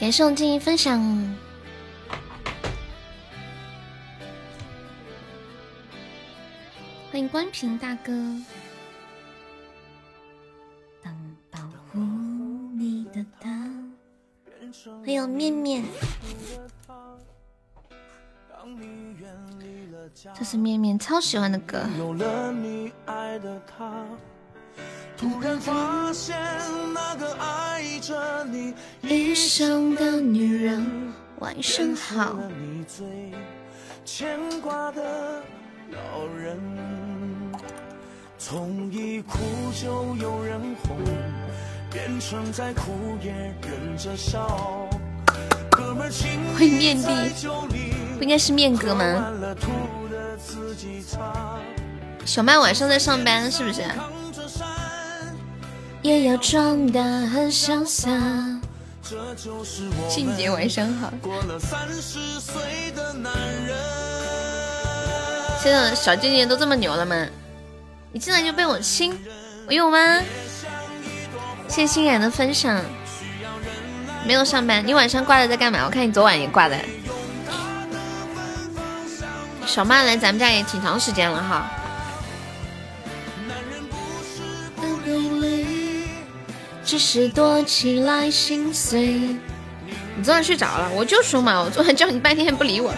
感谢我静怡分享，欢迎关平大哥。当保护你的他，还有面面，这是面面超喜欢的歌。突然发现那个爱着你一生的女人，晚上好。牵挂的老人，从一哭就有人哄，变成在哭也忍着笑。会面的，不应该是面哥吗？小麦晚上在上班，是不是？也要装大很潇洒。静姐晚上好。现在小静姐都这么牛了吗？你进来就被我亲，我有吗？谢谢欣然的分享。没有上班，你晚上挂着在干嘛？我看你昨晚也挂的。小曼来咱们家也挺长时间了哈。只是躲起来心碎。你昨晚睡着了，我就说嘛，我昨晚叫你半天不理我，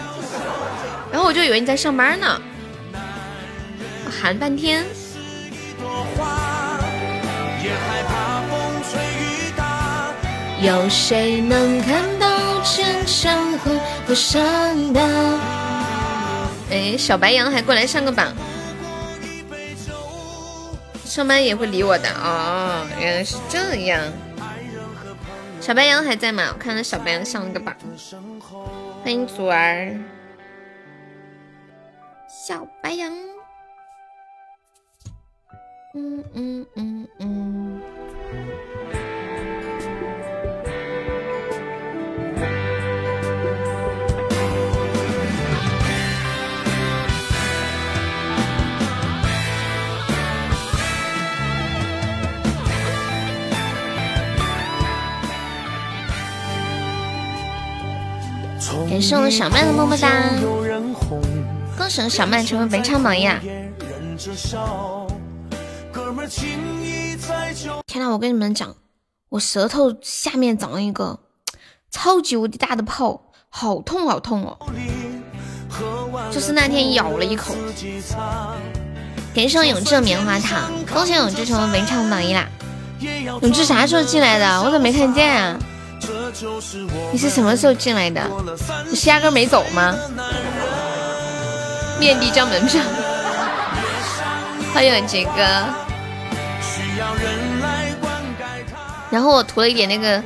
然后我就以为你在上班呢，我喊半天。有谁能看到坚强后的伤疤？哎，小白羊还过来上个榜。上班也会理我的哦，原来是这样。小白羊还在吗？我看到小白羊上了个榜。欢迎祖儿，小白羊。嗯嗯嗯嗯。感谢我小曼的么么哒，恭喜小曼成为本场榜一！天呐，我跟你们讲，我舌头下面长了一个超级无敌大的泡，好痛好痛哦！就是那天咬了一口。感谢永志棉花糖，恭喜永志成为本场榜一啦！永志啥时候进来的？我怎么没看见啊？你是什么时候进来的？你是压根没走吗？面壁交门票，欢迎杰哥。然后我涂了一点那个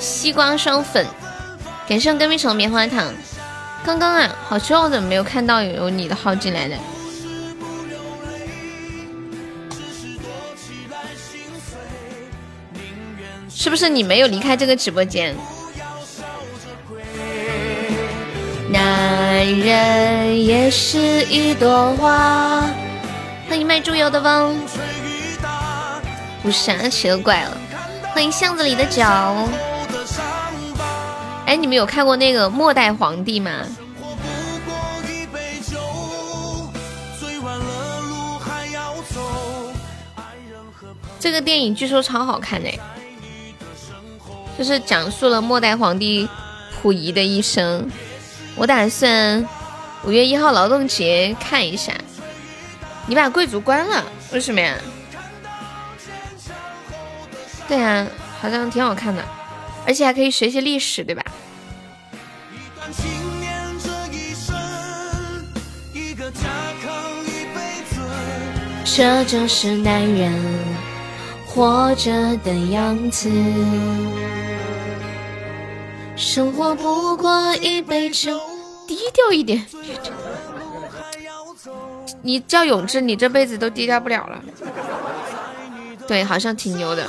西瓜霜粉，感谢隔壁城棉花糖。刚刚啊，好奇，我怎么没有看到有你的号进来的？是不是你没有离开这个直播间？男人也是一朵花。欢迎卖猪油的翁，不是啊，奇了怪了。欢迎巷子里的脚。哎，你们有看过那个《末代皇帝》吗？这个电影据说超好看哎。就是讲述了末代皇帝溥仪的一生，我打算五月一号劳动节看一下。你把贵族关了，为什么呀？对啊，好像挺好看的，而且还可以学习历史，对吧？这就是男人活着的样子。生活不过一杯酒，低调一点。你叫永志，你这辈子都低调不了了。对，好像挺牛的。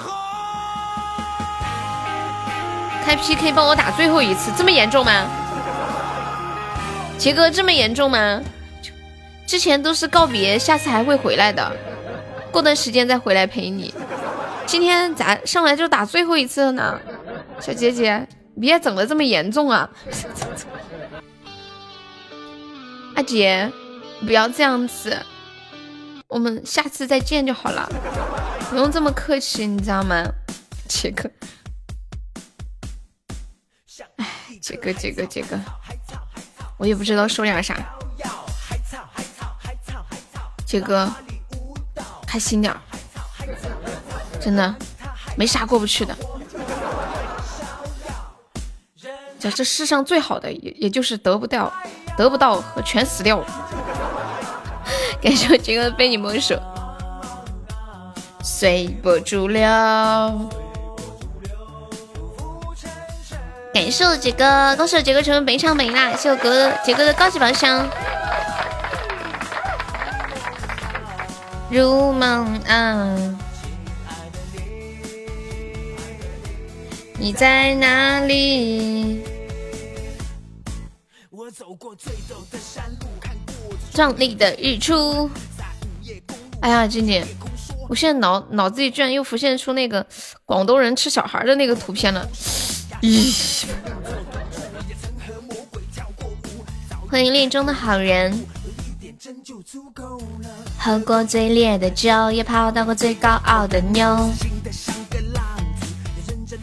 开 PK 帮我打最后一次，这么严重吗？杰哥这么严重吗？之前都是告别，下次还会回来的，过段时间再回来陪你。今天咋上来就打最后一次了呢？小姐姐。别整的这么严重啊！阿杰，不要这样子，我们下次再见就好了，不用这么客气，你知道吗？杰哥，哎，杰哥，杰哥，杰哥，我也不知道说点啥。杰哥，开心点，真的没啥过不去的。这世上最好的也也就是得不到，得不到和全死掉。感谢我杰哥被你蒙手，随波逐流。感谢我杰哥，恭喜我杰哥成为本场本啦！谢谢我哥杰哥的高级宝箱。如梦啊，你在哪里？壮丽的日出。哎呀，静静，我现在脑脑子里居然又浮现出那个广东人吃小孩的那个图片了。咦！欢迎恋中的好人。喝过最烈的酒，也泡到过最高傲的妞。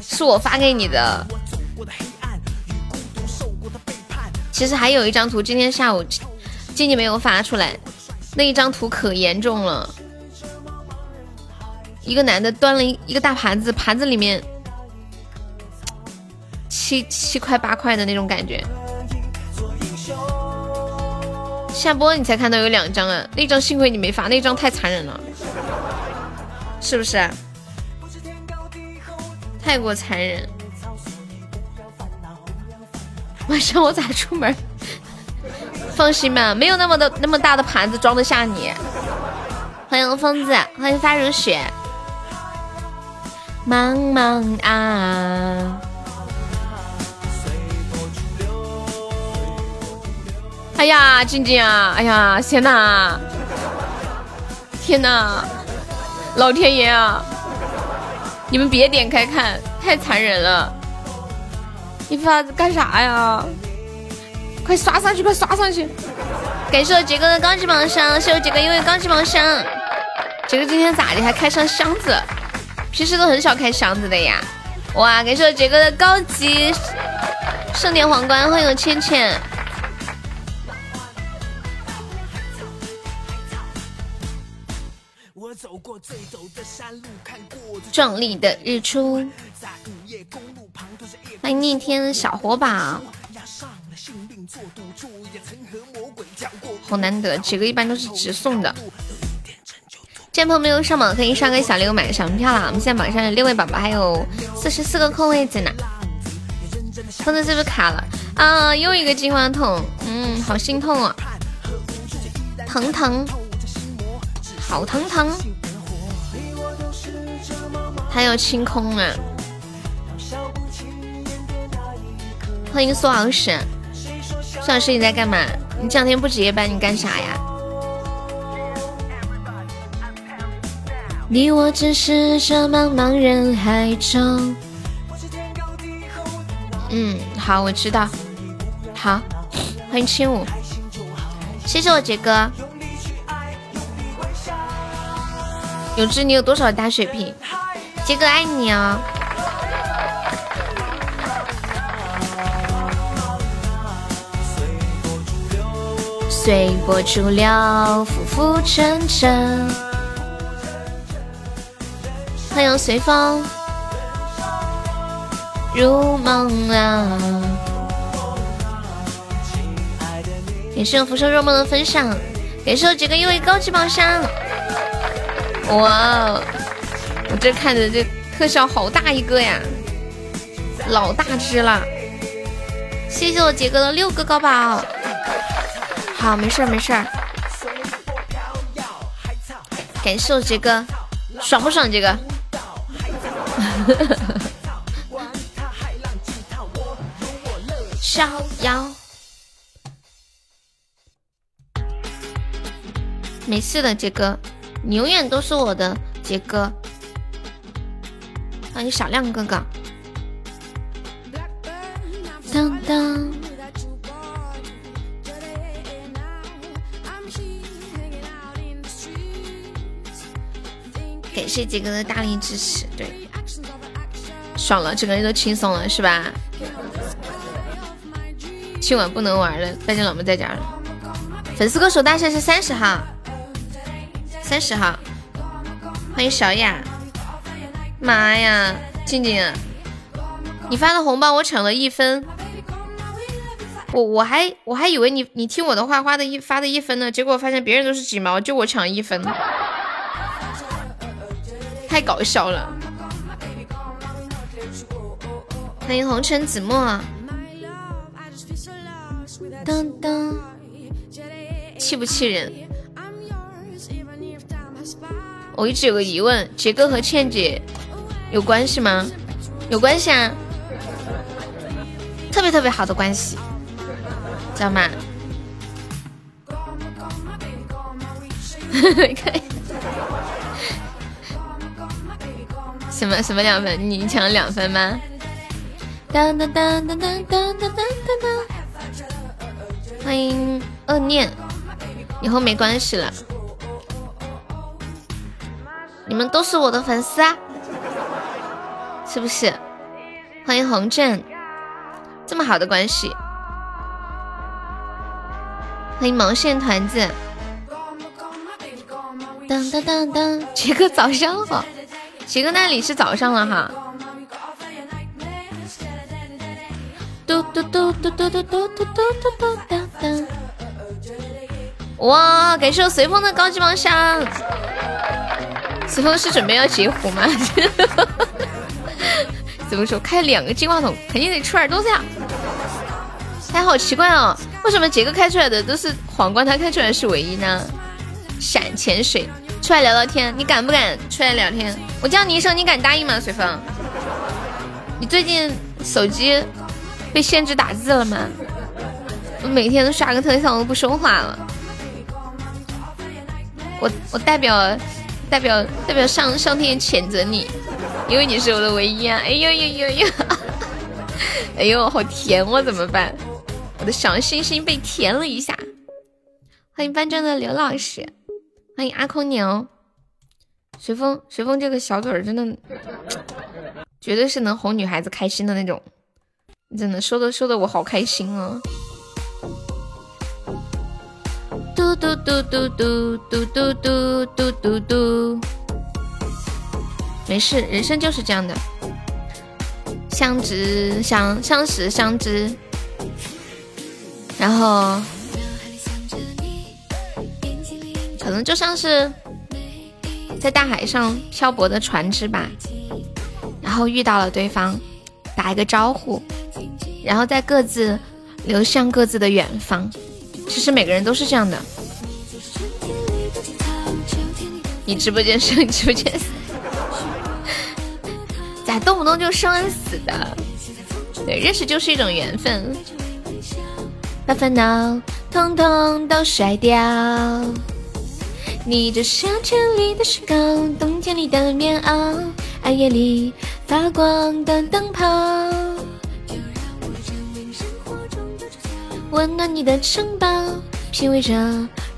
是我发给你的。其实还有一张图，今天下午静静没有发出来，那一张图可严重了。一个男的端了一一个大盘子，盘子里面七七块八块的那种感觉。下播你才看到有两张啊，那张幸亏你没发，那张太残忍了，是不是？太过残忍。晚上我咋出门？放心吧，没有那么的那么大的盘子装得下你。欢迎疯子，欢迎发如雪。茫茫啊。哎呀，静静啊！哎呀，天哪！天哪！老天爷啊！你们别点开看，太残忍了！你发干啥呀？快刷上去，快刷上去！感谢我杰哥的高级盲箱，谢我杰哥因为高级盲箱。杰哥今天咋的？还开上箱子？平时都很少开箱子的呀！哇！感谢我杰哥的高级盛典皇冠，欢迎我倩倩。壮丽的日出，欢迎逆天小火把，好难得，几个一般都是直送的。见朋友没有上榜可以上个小六买上票了。我们现在榜上有六位宝宝，还有四十四个空位子呢。疯子是不是卡了啊？又一个金话筒，嗯，好心痛啊，疼疼。好疼疼，还有清空啊！欢迎苏老师，苏老师你在干嘛？你这两天不值夜班，你干啥呀？你我只是这茫茫人海中。嗯，好，我知道。好，欢迎轻舞，谢谢我杰哥。永志，你有多少大血瓶？杰哥爱你啊！随波逐流，浮浮沉沉。欢迎随风入梦啊！感谢我浮生若梦的分享，感谢我杰哥一位高级宝箱。哇，哦这看着这特效好大一个呀，老大只了！谢谢我杰哥的六个高宝，好，没事儿没事儿。感谢我杰哥，爽不爽？杰哥？逍遥，没事的，杰哥。你永远都是我的杰哥，欢迎小亮哥哥。当当。感谢杰哥的大力支持，对，爽了，整个人都轻松了，是吧？今晚不能玩了，大家老婆在家了。粉丝歌手大赛是三十号，三十号，欢迎小雅。妈呀，静静，你发的红包我抢了一分，我我还我还以为你你听我的话花的一发的一分呢，结果发现别人都是几毛，就我抢一分。太搞笑了！欢迎红尘子墨，当当，气不气人？我一直有个疑问，杰哥和倩姐有关系吗？有关系啊，特别特别好的关系，知道吗？什么什么两分？你抢了两分吗？当当当当当当当当当！欢迎恶念，以后没关系了。你们都是我的粉丝啊，是不是？欢迎红镇，这么好的关系。欢迎毛线团子。当当当当，杰哥早上好。杰哥那里是早上了哈。嘟嘟嘟嘟嘟嘟嘟嘟嘟嘟嘟嘟。哇，感谢我随风的高级榜上。随风是准备要截胡吗？怎么说？开两个金话筒，肯定得出耳朵呀。哎，好奇怪哦，为什么杰哥开出来的都是皇冠，他开出来是唯一呢？闪潜水。出来聊聊天，你敢不敢出来聊天？我叫你一声，你敢答应吗？随风，你最近手机被限制打字了吗？我每天都刷个特效，我都不说话了。我我代表代表代表上上天谴责你，因为你是我的唯一啊！哎呦呦呦呦！哎呦，好甜，我怎么办？我的小心心被甜了一下。欢迎班长的刘老师。欢迎阿空牛，随风随风这个小嘴儿真的，绝对是能哄女孩子开心的那种，真的说的说的我好开心啊！嘟嘟嘟嘟嘟嘟嘟嘟嘟嘟嘟，没事，人生就是这样的，相知相相识相知，然后。可能就像是在大海上漂泊的船只吧，然后遇到了对方，打一个招呼，然后再各自流向各自的远方。其实每个人都是这样的。你直播间是？你，直播间，咋动不动就生死的？对，认识就是一种缘分，把烦恼统统都甩掉。你就像千里的雪糕，冬天里的棉袄，暗夜里发光的灯泡，温暖你的城堡，品味着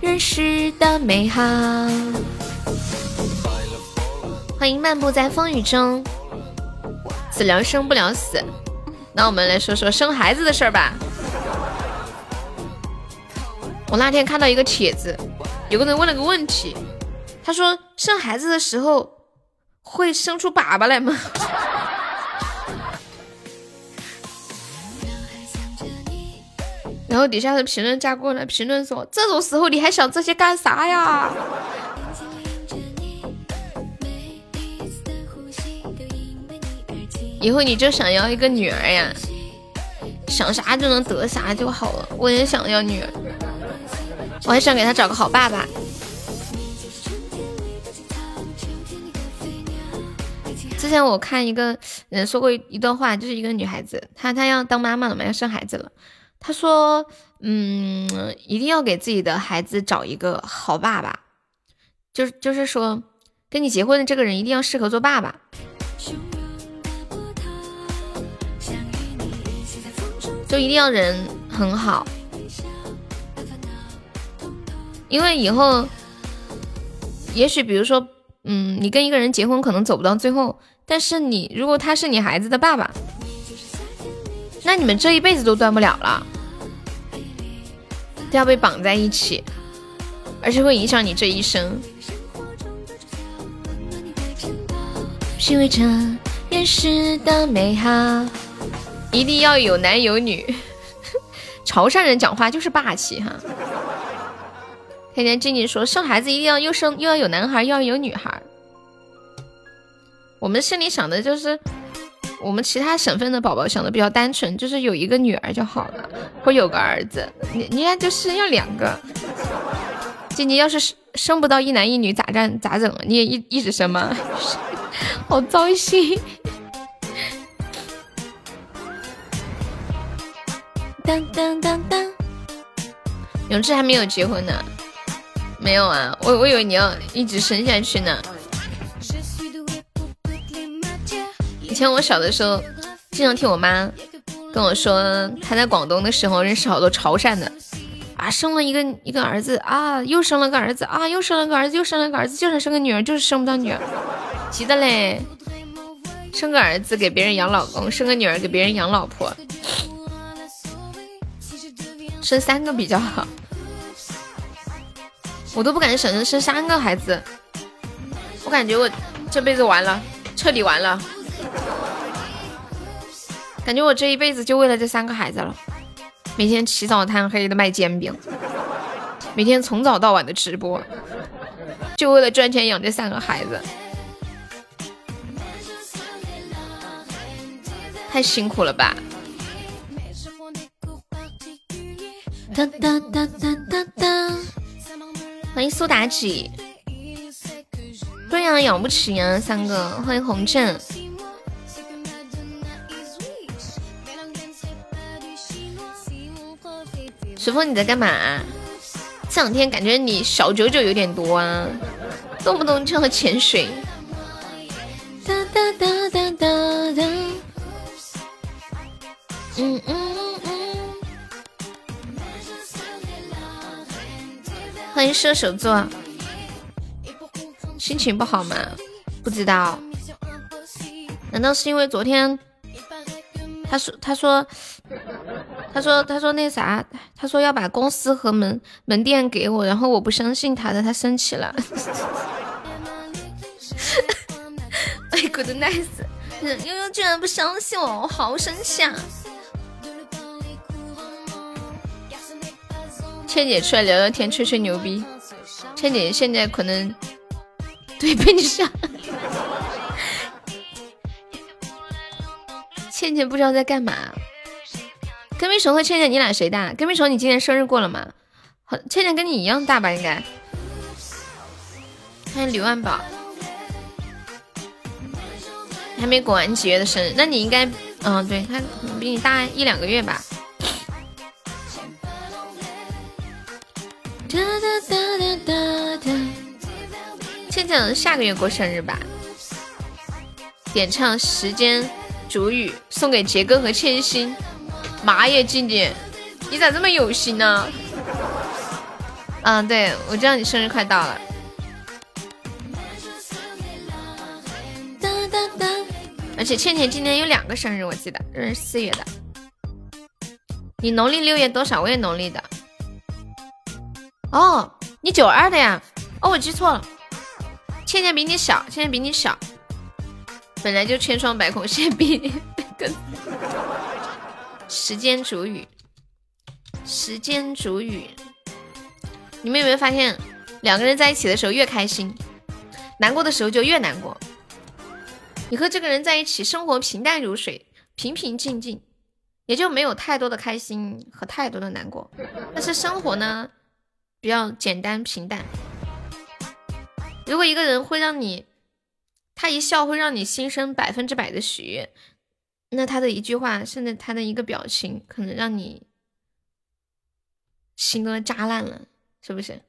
人世的美好。欢迎漫步在风雨中，死聊生不聊死，那我们来说说生孩子的事儿吧。我那天看到一个帖子。有个人问了个问题，他说：“生孩子的时候会生出粑粑来吗？” 然后底下的评论加过来评论说：“这种时候你还想这些干啥呀？”以后你就想要一个女儿呀，想啥就能得啥就好了。我也想要女儿。我还想给她找个好爸爸。之前我看一个人说过一段话，就是一个女孩子，她她要当妈妈了嘛，要生孩子了。她说，嗯，一定要给自己的孩子找一个好爸爸，就是就是说，跟你结婚的这个人一定要适合做爸爸。就一定要人很好，因为以后，也许比如说，嗯，你跟一个人结婚可能走不到最后，但是你如果他是你孩子的爸爸，那你们这一辈子都断不了了，都要被绑在一起，而且会影响你这一生。品味着原始的美好，一定要有男有女。潮汕人讲话就是霸气哈。天天静静说，生孩子一定要又生又要有男孩又要有女孩。我们心里想的就是，我们其他省份的宝宝想的比较单纯，就是有一个女儿就好了，或有个儿子。你你看，就是要两个。静静要是生不到一男一女咋办？咋整啊？你也一一直生吗？好糟心。当当当当，永志还没有结婚呢，没有啊，我我以为你要一直生下去呢。以前我小的时候，经常听我妈跟我说，她在广东的时候认识好多潮汕的，啊，生了一个一个儿子啊，又生了个儿子啊，又生了个儿子，又生了个儿子，就想生个女儿，就是生不到女儿。急的嘞，生个儿子给别人养老公，生个女儿给别人养老婆，生三个比较好。我都不敢想着生三个孩子，我感觉我这辈子完了，彻底完了。感觉我这一辈子就为了这三个孩子了，每天起早贪黑的卖煎饼，每天从早到晚的直播，就为了赚钱养这三个孩子。太辛苦了吧！哒哒哒哒哒哒，欢迎苏妲己。对呀，养不起呀，三个。欢迎红镇。随风，你在干嘛？这两天感觉你小九九有点多啊，动不动就要潜水。哒哒哒哒哒哒。嗯嗯，欢迎射手座，心情不好吗？不知道，难道是因为昨天他说他说他说他说那啥，他说要把公司和门门店给我，然后我不相信他的，他生气了。哎，good nice，悠悠居然不相信我，我好生气啊！倩姐出来聊聊天，吹吹牛逼。倩姐现在可能对被你杀。倩倩不知道在干嘛。跟屁虫和倩倩，你俩谁大？跟屁虫，你今年生日过了吗？倩倩跟你一样大吧？应该。欢迎刘万宝，还没过完几月的生日？那你应该，嗯，对他比你大一两个月吧。哒哒哒哒哒哒，倩倩下个月过生日吧？点唱《时间煮雨》送给杰哥和千心。妈耶，静静，你咋这么有心呢？嗯，对，我知道你生日快到了。哒哒哒，而且倩倩今年有两个生日，我记得，是四月的。你农历六月多少？我也农历的。哦，你九二的呀？哦，我记错了。倩倩比你小，倩倩比你小。本来就千疮百孔，现在比 更。时间煮雨，时间煮雨。你们有没有发现，两个人在一起的时候越开心，难过的时候就越难过。你和这个人在一起，生活平淡如水，平平静静，也就没有太多的开心和太多的难过。但是生活呢？比较简单平淡。如果一个人会让你，他一笑会让你心生百分之百的喜悦，那他的一句话，甚至他的一个表情，可能让你心都扎烂了，是不是？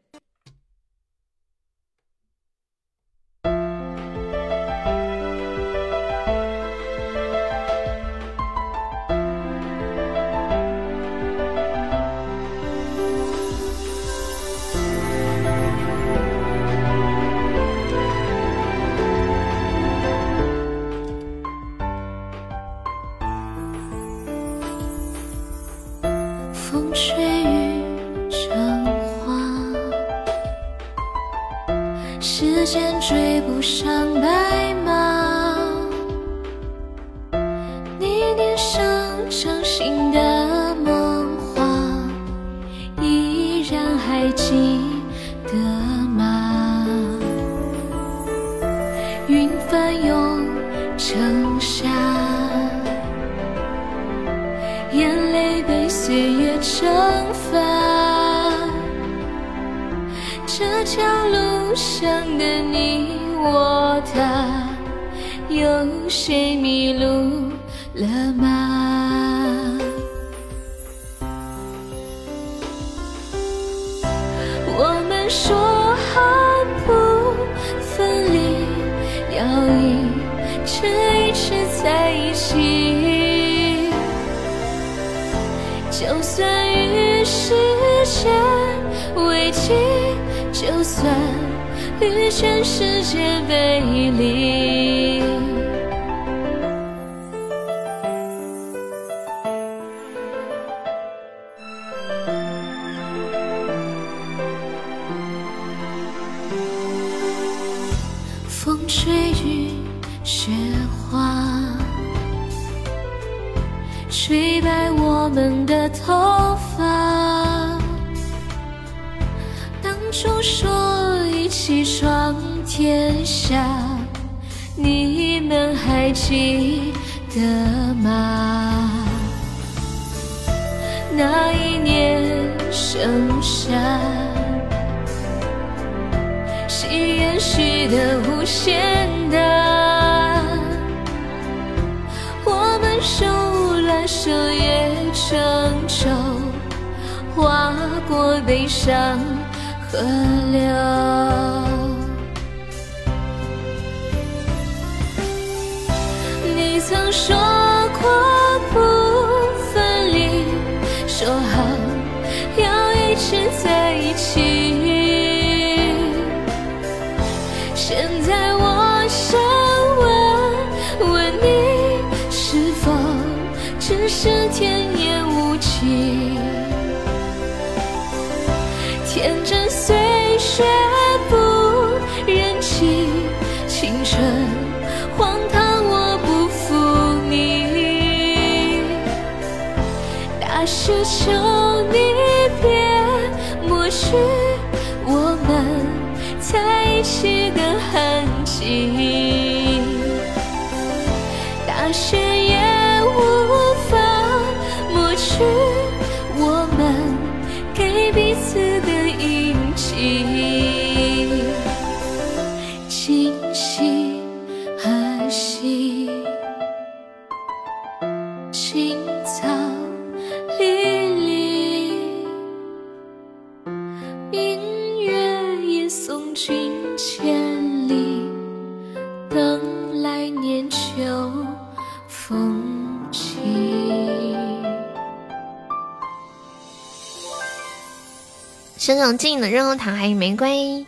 上静的润喉糖还有玫瑰，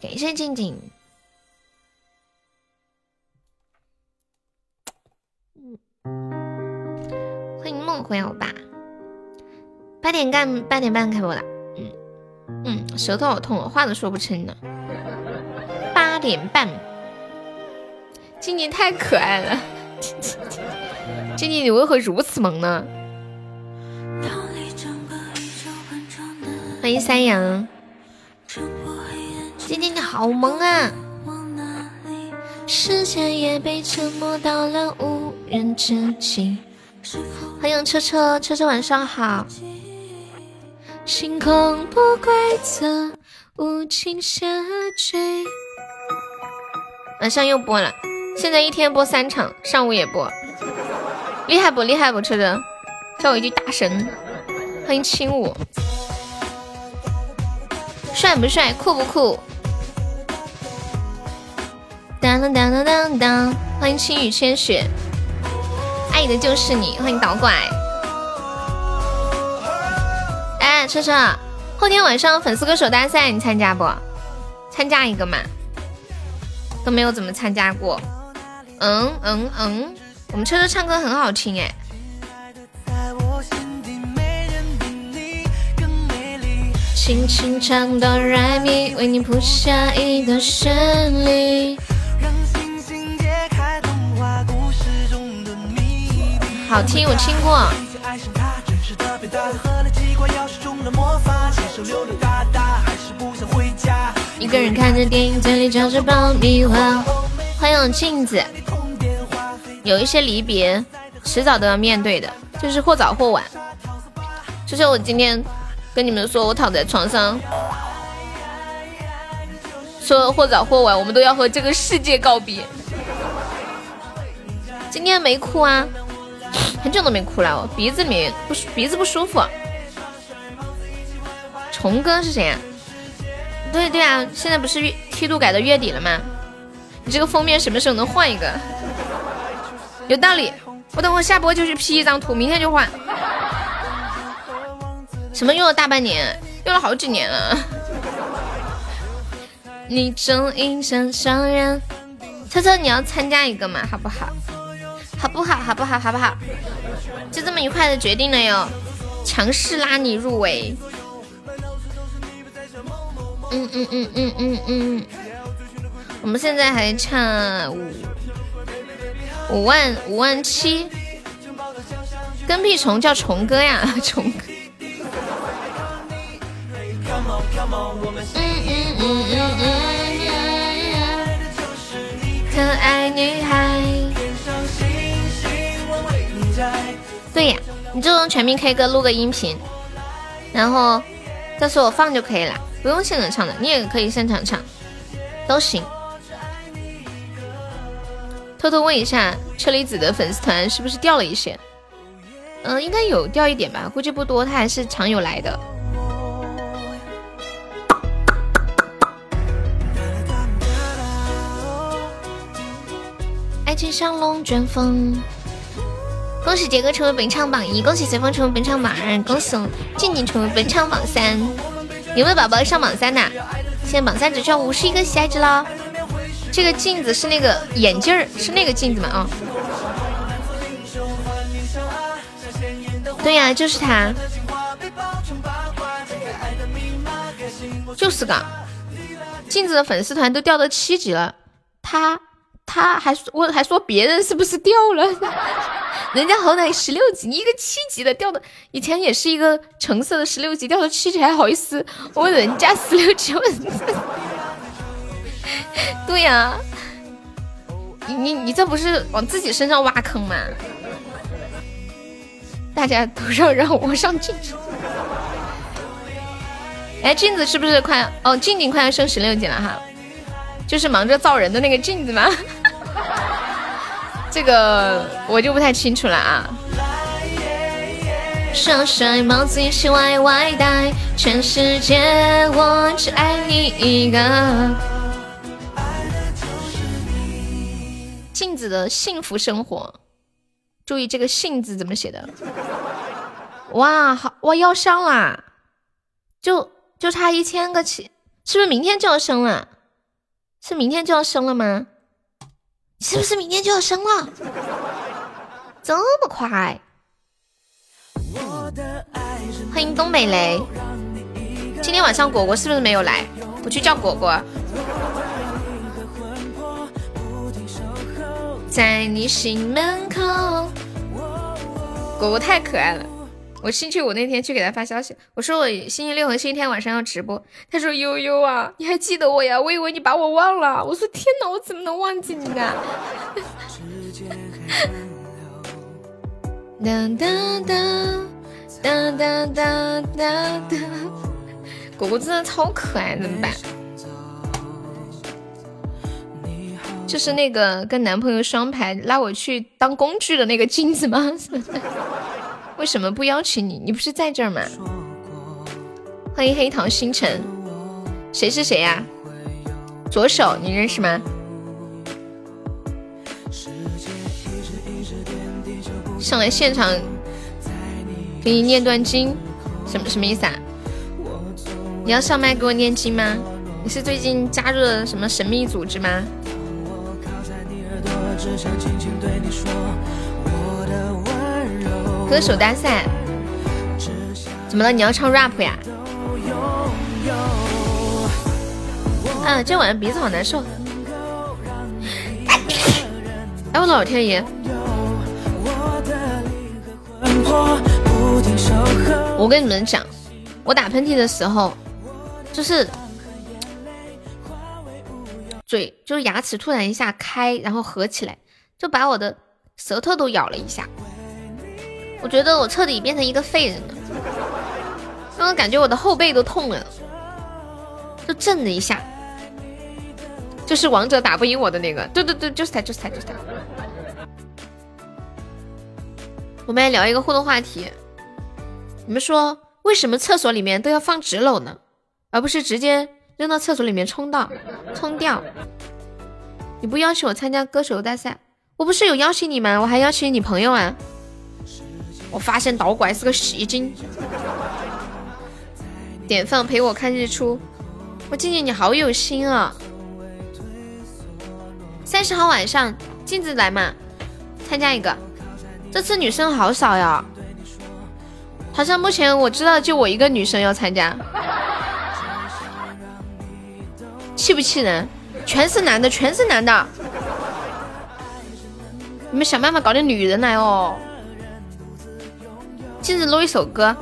感谢静静。欢迎梦回欧巴，八点干八点半开播的，嗯嗯，舌头好痛，话都说不清了。八点半，静静太可爱了，静静你为何如此萌呢？欢迎三阳，静静你好萌啊！时间也被沉默到了无人知己。欢迎车车，车车晚上好。星空不规则，无情下坠。晚上又播了，现在一天播三场，上午也播，厉害不厉害不？车车，叫我一句大神。欢迎轻舞，帅不帅？酷不酷？当当当当当当！欢迎青雨千雪，爱的就是你。欢迎导拐。哎，车车，后天晚上粉丝歌手大赛你参加不？参加一个嘛，都没有怎么参加过。嗯嗯嗯，我们车车唱歌很好听哎。轻轻唱哆来咪，为你谱下一段旋律。好听，我听过。一个人看着电影，嘴里嚼着爆米花。欢迎镜子。有一些离别，迟早都要面对的，就是或早或晚。就像我今天跟你们说，我躺在床上，说或早或晚，我们都要和这个世界告别。今天没哭啊。很久都没哭了，鼻子里面不鼻子不舒服。虫哥是谁呀？对对啊，现在不是梯度改到月底了吗？你这个封面什么时候能换一个？有道理，我等会下播就去 P 一张图，明天就换。什么用了大半年？用了好几年了。你正印象上人，车车你要参加一个嘛，好不好？好不好？好不好？好不好？就这么愉快的决定了哟，强势拉你入围。嗯嗯嗯嗯嗯嗯，我们现在还差五五万五万七。跟屁虫叫虫哥呀，虫哥。嗯嗯嗯嗯嗯，可爱女孩。对呀，你就用全民 K 歌录个音频，然后到时候我放就可以了，不用现场唱的，你也可以现场唱，都行。偷偷问一下，车厘子的粉丝团是不是掉了一些？嗯，应该有掉一点吧，估计不多，他还是常有来的。爱情像龙卷风。恭喜杰哥成为本场榜一，恭喜随风成为本场榜二，恭喜静静成为本场榜三。有没有宝宝上榜三的？现在榜三只需要五十一个喜爱值了。这个镜子是那个眼镜儿，是那个镜子吗？啊，对呀，就是他，就是个镜子的粉丝团都掉到七级了，他他还说我还说别人是不是掉了？人家好歹十六级，你一个七级的掉的，以前也是一个橙色的十六级，掉到七级还好意思问人家十六级问？对呀，你你你这不是往自己身上挖坑吗？大家都让让我上镜子。哎，镜子是不是快？哦，静静快要升十六级了哈，就是忙着造人的那个镜子吗？这个我就不太清楚了啊。双帅帽子一起歪歪戴，全世界我只爱你一个。镜子的幸福生活，注意这个“幸”字怎么写的？哇，好哇，要上啦！就就差一千个起，是不是明天就要升了？是明天就要升了吗？是不是明天就要生了？这么快？欢迎东北雷。今天晚上果果是不是没有来？我去叫果果。在你心门口。果果太可爱了。我星期五那天去给他发消息，我说我星期六和星期天晚上要直播。他说悠悠啊，你还记得我呀？我以为你把我忘了。我说天哪，我怎么能忘记你呢？哒哒哒哒哒哒哒哒，果果真的超可爱，怎么办？就是那个跟男朋友双排拉我去当工具的那个镜子吗？为什么不邀请你？你不是在这儿吗？欢迎黑桃星辰，谁是谁呀？左手你认识吗？上来现场给你念段经，什么什么意思啊？你要上麦给我念经吗？你是最近加入了什么神秘组织吗？歌手大赛，怎么了？你要唱 rap 呀？啊，今天晚上鼻子好难受。哎，我老天爷！我跟你们讲，我打喷嚏的时候，就是嘴，就是牙齿突然一下开，然后合起来，就把我的舌头都咬了一下。我觉得我彻底变成一个废人了。刚刚感觉我的后背都痛了，就震了一下。就是王者打不赢我的那个，对对对，就是他，就是他，就是他。我们来聊一个互动话题，你们说为什么厕所里面都要放纸篓呢，而不是直接扔到厕所里面冲到冲掉？你不邀请我参加歌手大赛，我不是有邀请你吗？我还邀请你朋友啊。我发现导拐是个戏精。点放陪我看日出，我静静你好有心啊。三十号晚上，镜子来嘛，参加一个。这次女生好少呀，好像目前我知道就我一个女生要参加，气不气人？全是男的，全是男的，你们想办法搞点女人来哦。镜子录一首歌，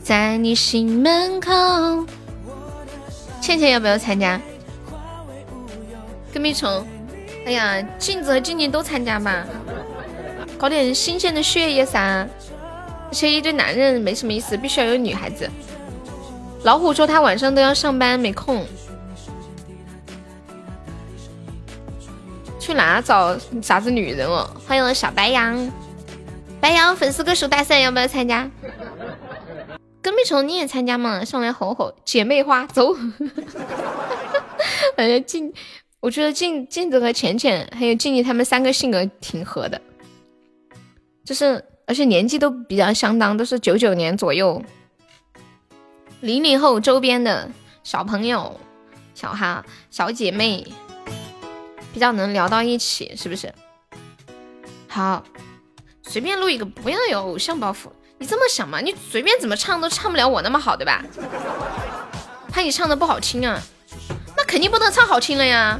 在你心门口。倩倩要不要参加？跟蜜虫！哎呀，镜子和静静都参加吧，搞点新鲜的血液噻。而且一堆男人没什么意思，必须要有女孩子。老虎说他晚上都要上班，没空。去哪找啥子女人哦？欢迎小白羊，白羊粉丝歌手大赛要不要参加？跟屁虫你也参加吗？上来吼吼，姐妹花走。感觉静，我觉得镜镜子和浅浅还有静静他们三个性格挺合的，就是而且年纪都比较相当，都是九九年左右。零零后周边的小朋友、小哈、小姐妹，比较能聊到一起，是不是？好，随便录一个，不要有偶像包袱。你这么想嘛？你随便怎么唱都唱不了我那么好，对吧？怕你唱的不好听啊？那肯定不能唱好听了呀！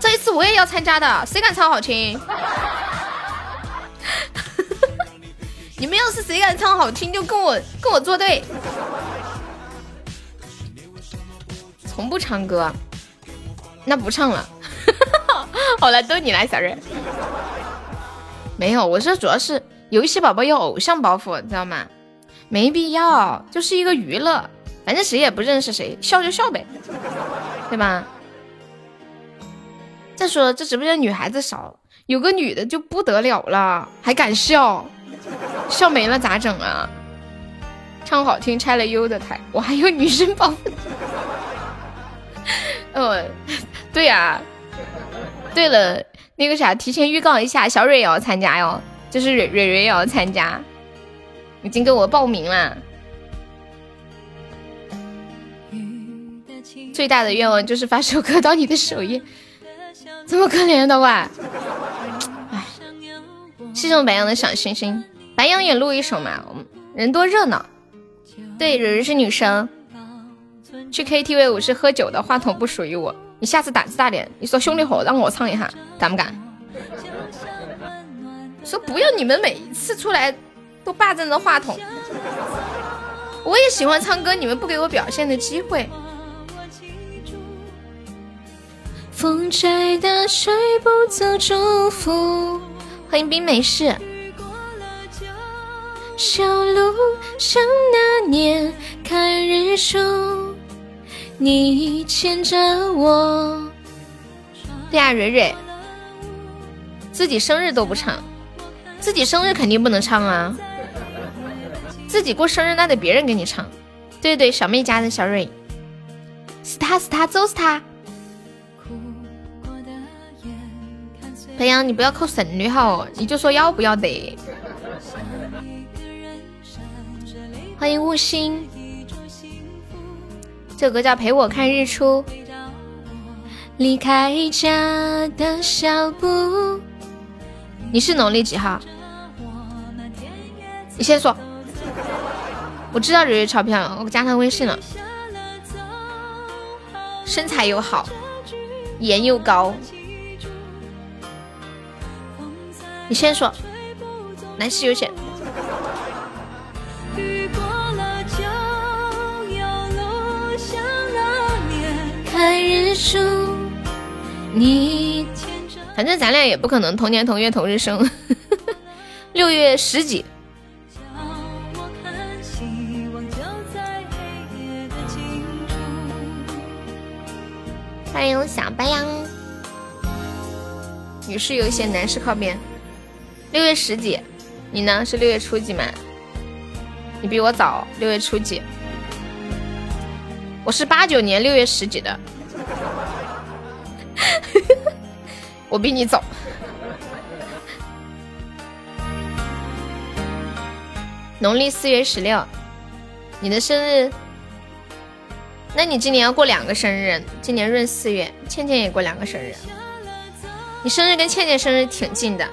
这一次我也要参加的，谁敢唱好听？你们要是谁敢唱好听，就跟我跟我作对。从不唱歌，那不唱了。好了，都你来，小瑞。没有，我说主要是。游戏宝宝有偶像包袱，知道吗？没必要，就是一个娱乐，反正谁也不认识谁，笑就笑呗，对吧？再说这直播间女孩子少，有个女的就不得了了，还敢笑，笑没了咋整啊？唱好听拆了优的台，我还有女生包袱。哦，对呀，对了，那个啥，提前预告一下，小蕊也要参加哟。就是蕊蕊蕊也要参加，已经给我报名了。最大的愿望就是发首歌到你的首页，这么可怜的哇！哎，谢谢我白羊的小星星，白羊也录一首嘛，人多热闹。对，蕊蕊是女生，去 KTV 我是喝酒的，话筒不属于我。你下次胆子大点，你说兄弟伙让我唱一下，敢不敢？说不要你们每一次出来都霸占着话筒，我也喜欢唱歌，你们不给我表现的机会。风吹大吹不走祝福，欢迎冰美式。小路上那年看日出，你牵着我。对呀，蕊蕊，自己生日都不唱。自己生日肯定不能唱啊！自己过生日那得别人给你唱。对对小妹家的小蕊，是他是他就是他。培养你不要扣省略号，你就说要不要得。欢迎悟星，这首歌叫《陪我看日出》。离开家的小步，你是农历几号？你先说，我知道蕊蕊超漂亮，我加她微信了。身材又好，颜又高。你先说，男士优先。看日出，你反正咱俩也不可能同年同月同日生。六月十几。欢迎小白羊，女士优先，男士靠边。六月十几，你呢？是六月初几吗？你比我早，六月初几？我是八九年六月十几的，我比你早。农历四月十六，你的生日？那你今年要过两个生日，今年闰四月，倩倩也过两个生日。你生日跟倩倩生日挺近的，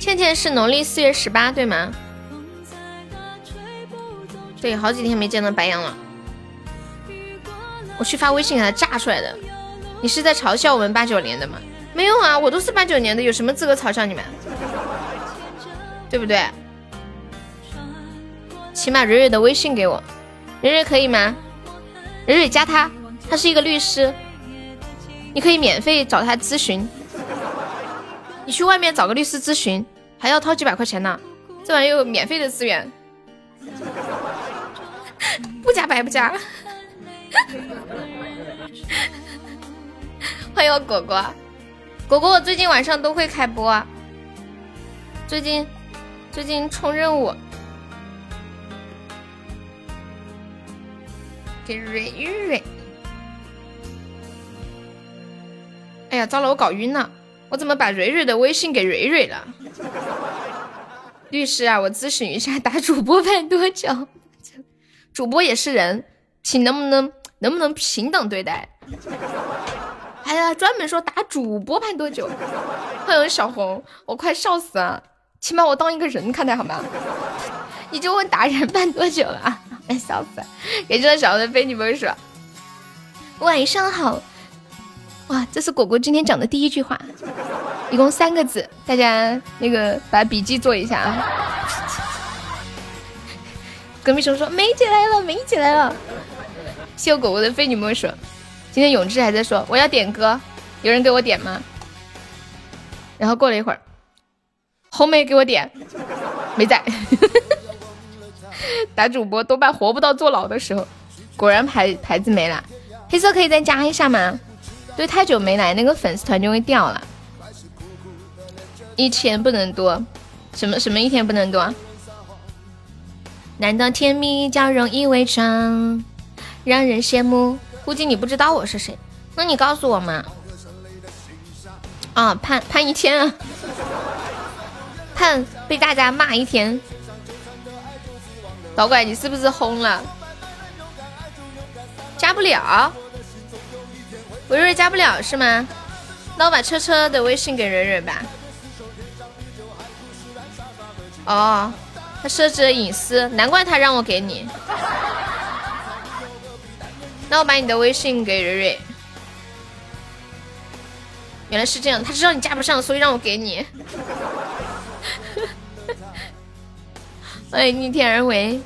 倩倩是农历四月十八，对吗？对，好几天没见到白羊了。我去发微信给他炸出来的。你是在嘲笑我们八九年的吗？没有啊，我都是八九年的，有什么资格嘲笑你们？对不对？起码蕊蕊的微信给我，蕊蕊可以吗？蕊蕊加他，他是一个律师，你可以免费找他咨询。你去外面找个律师咨询，还要掏几百块钱呢。这玩意儿有免费的资源。不加白不加。欢迎我果果，果果，我最近晚上都会开播。最近最近冲任务，给蕊蕊。哎呀，糟了，我搞晕了，我怎么把蕊蕊的微信给蕊蕊了？律师啊，我咨询一下，打主播判多久？主播也是人，请能不能能不能平等对待？哎呀，专门说打主播判多久？欢迎小红，我快笑死了！请把我当一个人看待好吗？你就问打人判多久了？哎，笑死！给这个小的飞你们说。晚上好，哇，这是果果今天讲的第一句话，一共三个字，大家那个把笔记做一下啊。隔壁熊说没起来了，没起来了。谢果果的非你莫属。今天永志还在说我要点歌，有人给我点吗？然后过了一会儿，红梅给我点，没在。打主播多半活不到坐牢的时候。果然牌牌子没了。黑色可以再加一下吗？对，太久没来，那个粉丝团就会掉了。一天不能多，什么什么一天不能多？难道甜蜜叫容易伪装，让人羡慕？估计你不知道我是谁，那你告诉我嘛。啊，盼盼一天啊，盼被大家骂一天。老拐，你是不是轰了？加不了，蕊蕊加不了是吗？那我把车车的微信给蕊蕊吧。哦。他设置了隐私，难怪他让我给你。那我把你的微信给蕊蕊。原来是这样，他知道你加不上，所以让我给你。哎逆天而为。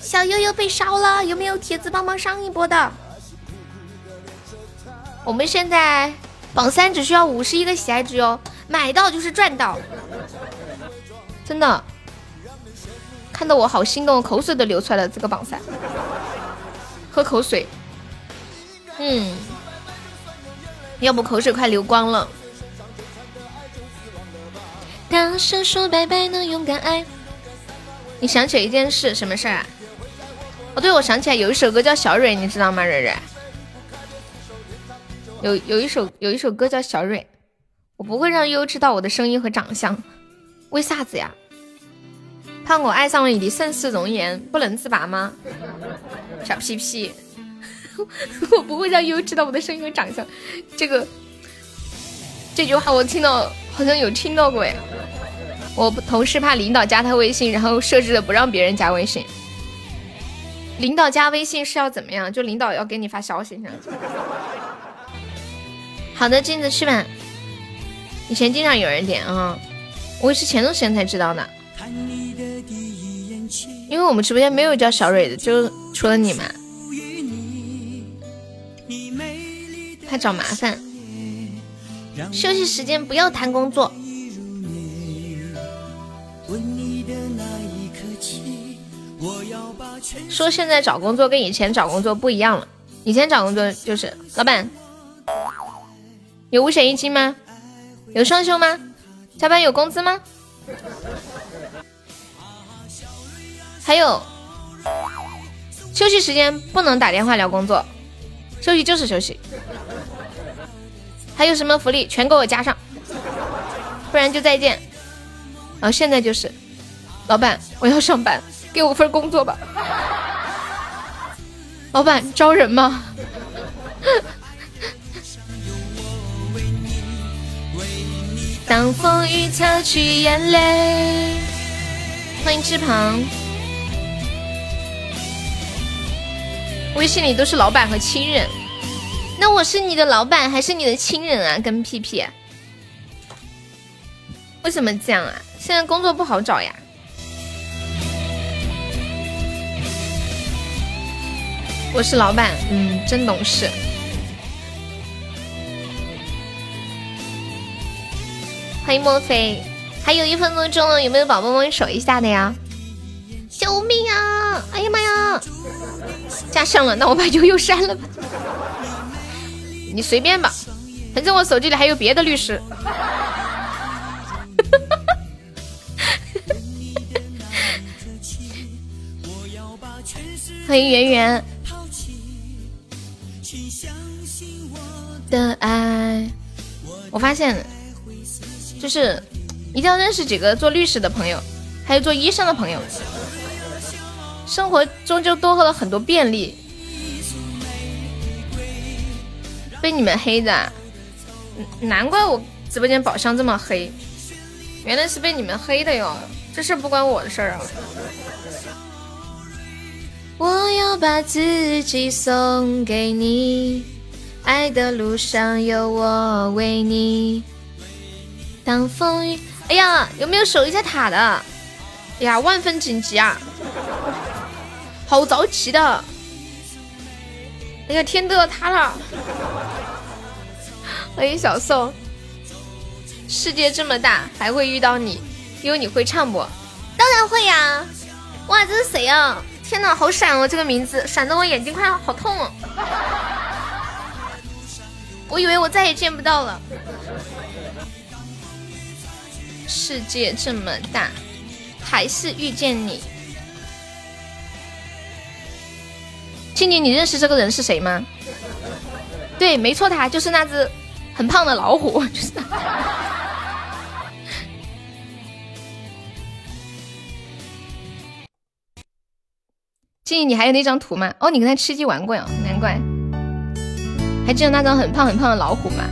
小悠悠被烧了，有没有铁子帮忙上一波的？我们现在榜三只需要五十一个喜爱值哟，买到就是赚到。真的，看得我好心动，口水都流出来了。这个榜三，喝口水。嗯，要不口水快流光了。大声说拜拜，能勇敢爱。你想起一件事，什么事儿啊？哦，对，我想起来有一首歌叫小蕊，你知道吗？蕊蕊，有有一首有一首歌叫小蕊。我不会让悠知道我的声音和长相。为啥子呀？怕我爱上了你的盛世容颜，不能自拔吗？小屁屁，我不会让悠悠知道我的声音和长相。这个这句话我听到好像有听到过哎。我同事怕领导加他微信，然后设置了不让别人加微信。领导加微信是要怎么样？就领导要给你发消息是吧？好的，镜子去吧。以前经常有人点啊，我也是前段时间才知道的。因为我们直播间没有叫小蕊的，就除了你们。怕找麻烦。休息时间不要谈工作。说现在找工作跟以前找工作不一样了。以前找工作就是老板，有五险一金吗？有双休吗？加班有工资吗？还有休息时间不能打电话聊工作，休息就是休息。还有什么福利全给我加上，不然就再见。然后现在就是，老板我要上班，给我份工作吧。老板招人吗？当风雨擦去眼泪，欢迎志鹏。微信里都是老板和亲人，那我是你的老板还是你的亲人啊？跟屁屁？为什么这样啊？现在工作不好找呀。我是老板，嗯，真懂事。欢迎墨菲，还有一分多钟了，有没有宝宝帮我守一下的呀？救命啊！哎呀妈呀！加上了，那我把悠悠删了吧。你随便吧，反正我手机里还有别的律师。欢迎圆圆。的爱，我发现，就是一定要认识几个做律师的朋友，还有做医生的朋友，生活中就多喝了很多便利。被你们黑的，难怪我直播间宝箱这么黑，原来是被你们黑的哟，这事不关我的事儿啊。我要把自己送给你。爱的路上有我为你。当风雨，哎呀，有没有守一下塔的？哎呀，万分紧急啊！好着急的。哎呀，天都要塌了。欢迎小宋。世界这么大，还会遇到你。因为你会唱不？当然会呀。哇，这是谁啊？天哪，好闪哦，这个名字闪得我眼睛快好痛哦。我以为我再也见不到了。世界这么大，还是遇见你。青青，你认识这个人是谁吗？对，没错，他就是那只很胖的老虎。静静，你还有那张图吗？哦，你跟他吃鸡玩过呀，难怪。还记得那张很胖很胖的老虎吗？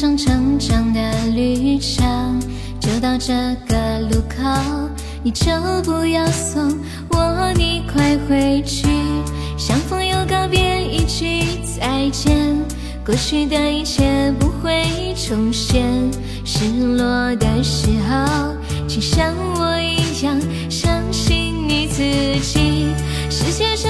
上成长的旅程。就到这个路口，你就不要送我，你快回去。相逢又告别，一句再见。过去的一切不会重现，失落的时候，请像我一样相信你自己。世界这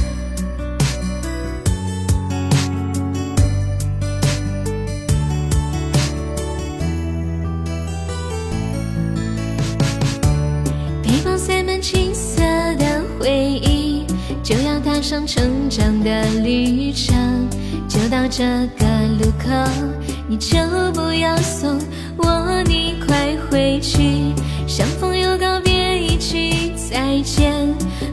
塞满青涩的回忆就要踏上成长的旅程就到这个路口你就不要送我你快回去。相逢又告别一句再见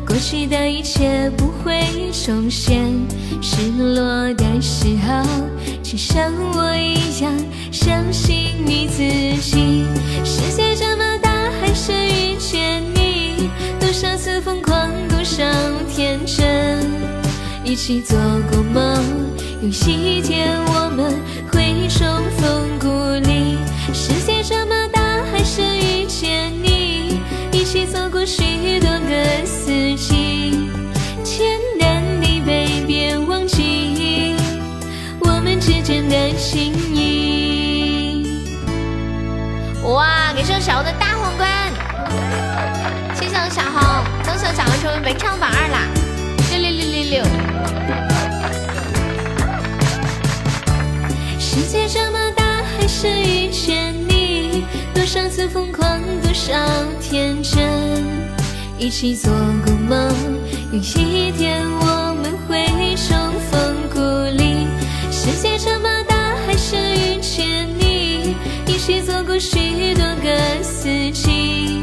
过去的一切不会重现失落的时候请像我一样相信你自己。世界这么大还是遇见你。多少次疯狂，多少天真，一起做过梦，有一天我们会重逢故里。世界这么大，还是遇见你，一起走过许多个四季。天南地北，别忘记我们之间的情谊。哇，给这小的大，小红，恭喜我小红成为本场榜二啦！六六六六六。世界这么大，还是遇见你，多少次疯狂，多少天真，一起做过梦，有一天我们会重逢故里。世界这么大，还是遇见你，一起走过许多个四季。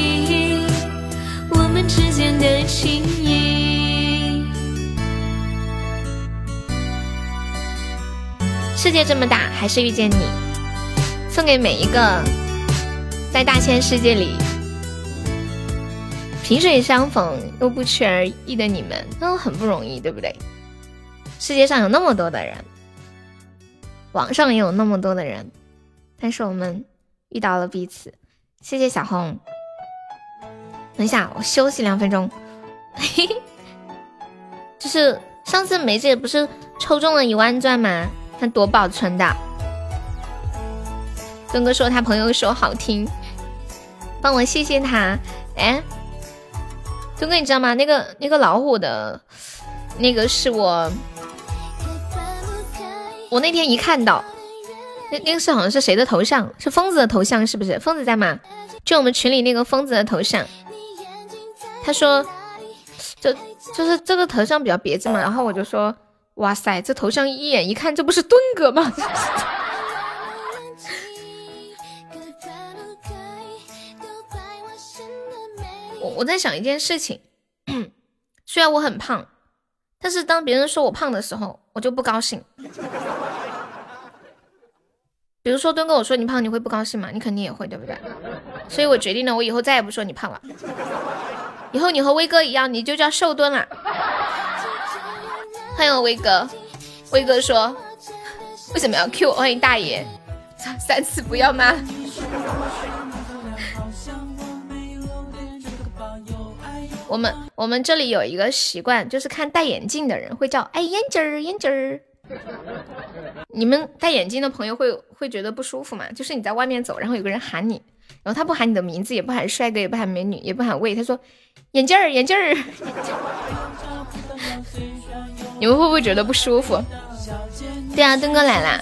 之间的情谊。世界这么大，还是遇见你，送给每一个在大千世界里萍水相逢又不期而遇的你们，都很不容易，对不对？世界上有那么多的人，网上也有那么多的人，但是我们遇到了彼此。谢谢小红。等一下，我休息两分钟。嘿嘿，就是上次梅姐不是抽中了一万钻吗？她多保存的。东哥说他朋友说好听，帮我谢谢他。哎，东哥你知道吗？那个那个老虎的，那个是我，我那天一看到，那那个是好像是谁的头像？是疯子的头像是不是？疯子在吗？就我们群里那个疯子的头像。他说，就就是这个头像比较别致嘛，然后我就说，哇塞，这头像一眼一看，这不是墩哥吗？我我在想一件事情，虽然我很胖，但是当别人说我胖的时候，我就不高兴。比如说墩哥，我说你胖，你会不高兴吗？你肯定也会，对不对？所以我决定了，我以后再也不说你胖了。以后你和威哥一样，你就叫瘦墩了。欢迎威哥，威哥说为什么要 Q？欢迎大爷，三次不要吗？我们我们这里有一个习惯，就是看戴眼镜的人会叫哎眼镜儿眼镜儿。你们戴眼镜的朋友会会觉得不舒服吗？就是你在外面走，然后有个人喊你，然后他不喊你的名字，也不喊帅哥，也不喊美女，也不喊喂，他说眼镜儿眼镜儿。你们会不会觉得不舒服？对啊，墩哥来啦，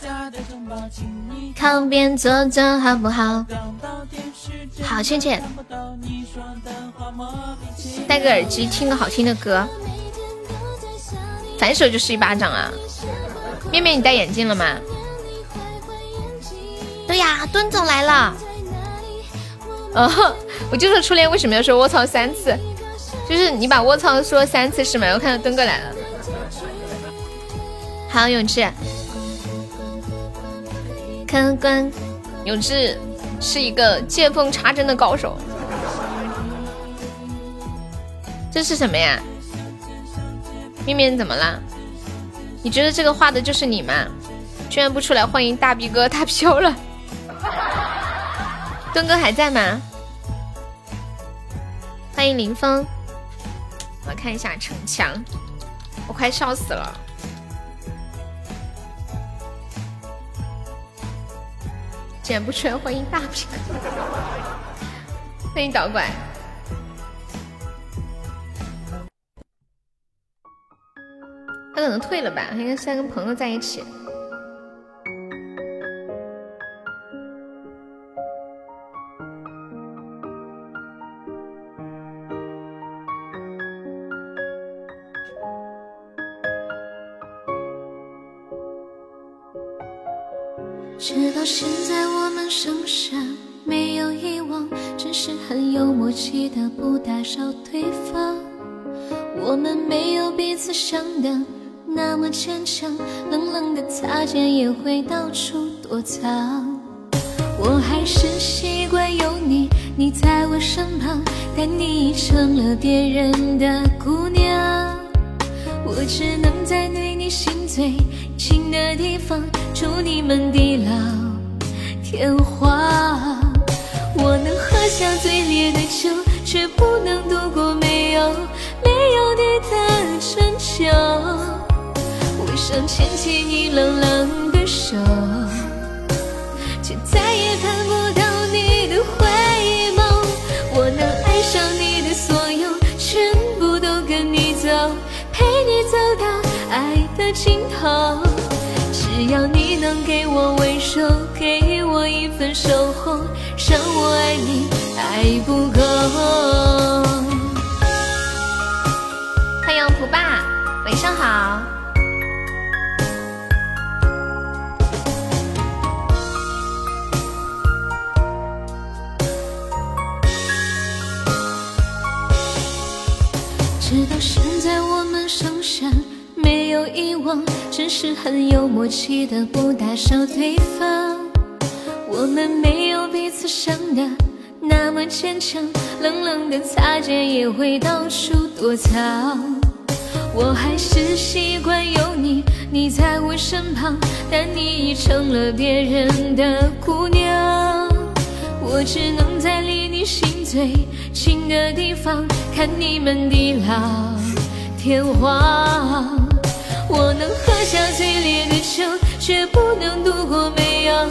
靠边坐坐好不好？好，倩倩，戴个耳机听个好听的歌，反手就是一巴掌啊！面面，你戴眼镜了吗？对呀，墩总来了。哦，我就说初恋为什么要说卧槽三次？就是你把卧槽说三次是吗？我看到墩哥来了。好，永志，客官，永志是一个见缝插针的高手。这是什么呀？面面怎么啦？你觉得这个画的就是你吗？居然不出来欢迎大逼哥，他飘了。墩哥还在吗？欢迎林峰，我看一下城墙。我快笑死了。剪不出来，欢迎大屏，欢迎导管。他可能退了吧，他应该是在跟朋友在一起。直到现在，我们剩下没有遗忘，只是很有默契的不打扰对方。我们没有彼此想的那么坚强，冷冷的擦肩也会到处躲藏。我还是习惯有你，你在我身旁，但你已成了别人的姑娘。我只能在对你心醉近的地方。祝你们地老天荒。我能喝下最烈的酒，却不能度过没有没有你的春秋。我想牵起你冷冷的手，却再也盼不到你的回眸。我能爱上的尽头。只要你能给我温柔，给我一份守候，让我爱你爱不够。欢迎蒲爸，晚上好。直到现在，我们剩下。没有遗忘，只是很有默契的不打扰对方。我们没有彼此想的那么坚强，冷冷的擦肩也会到处躲藏。我还是习惯有你，你在我身旁，但你已成了别人的姑娘。我只能在离你心最近的地方，看你们地老天荒。我能喝下最烈的酒，却不能度过没有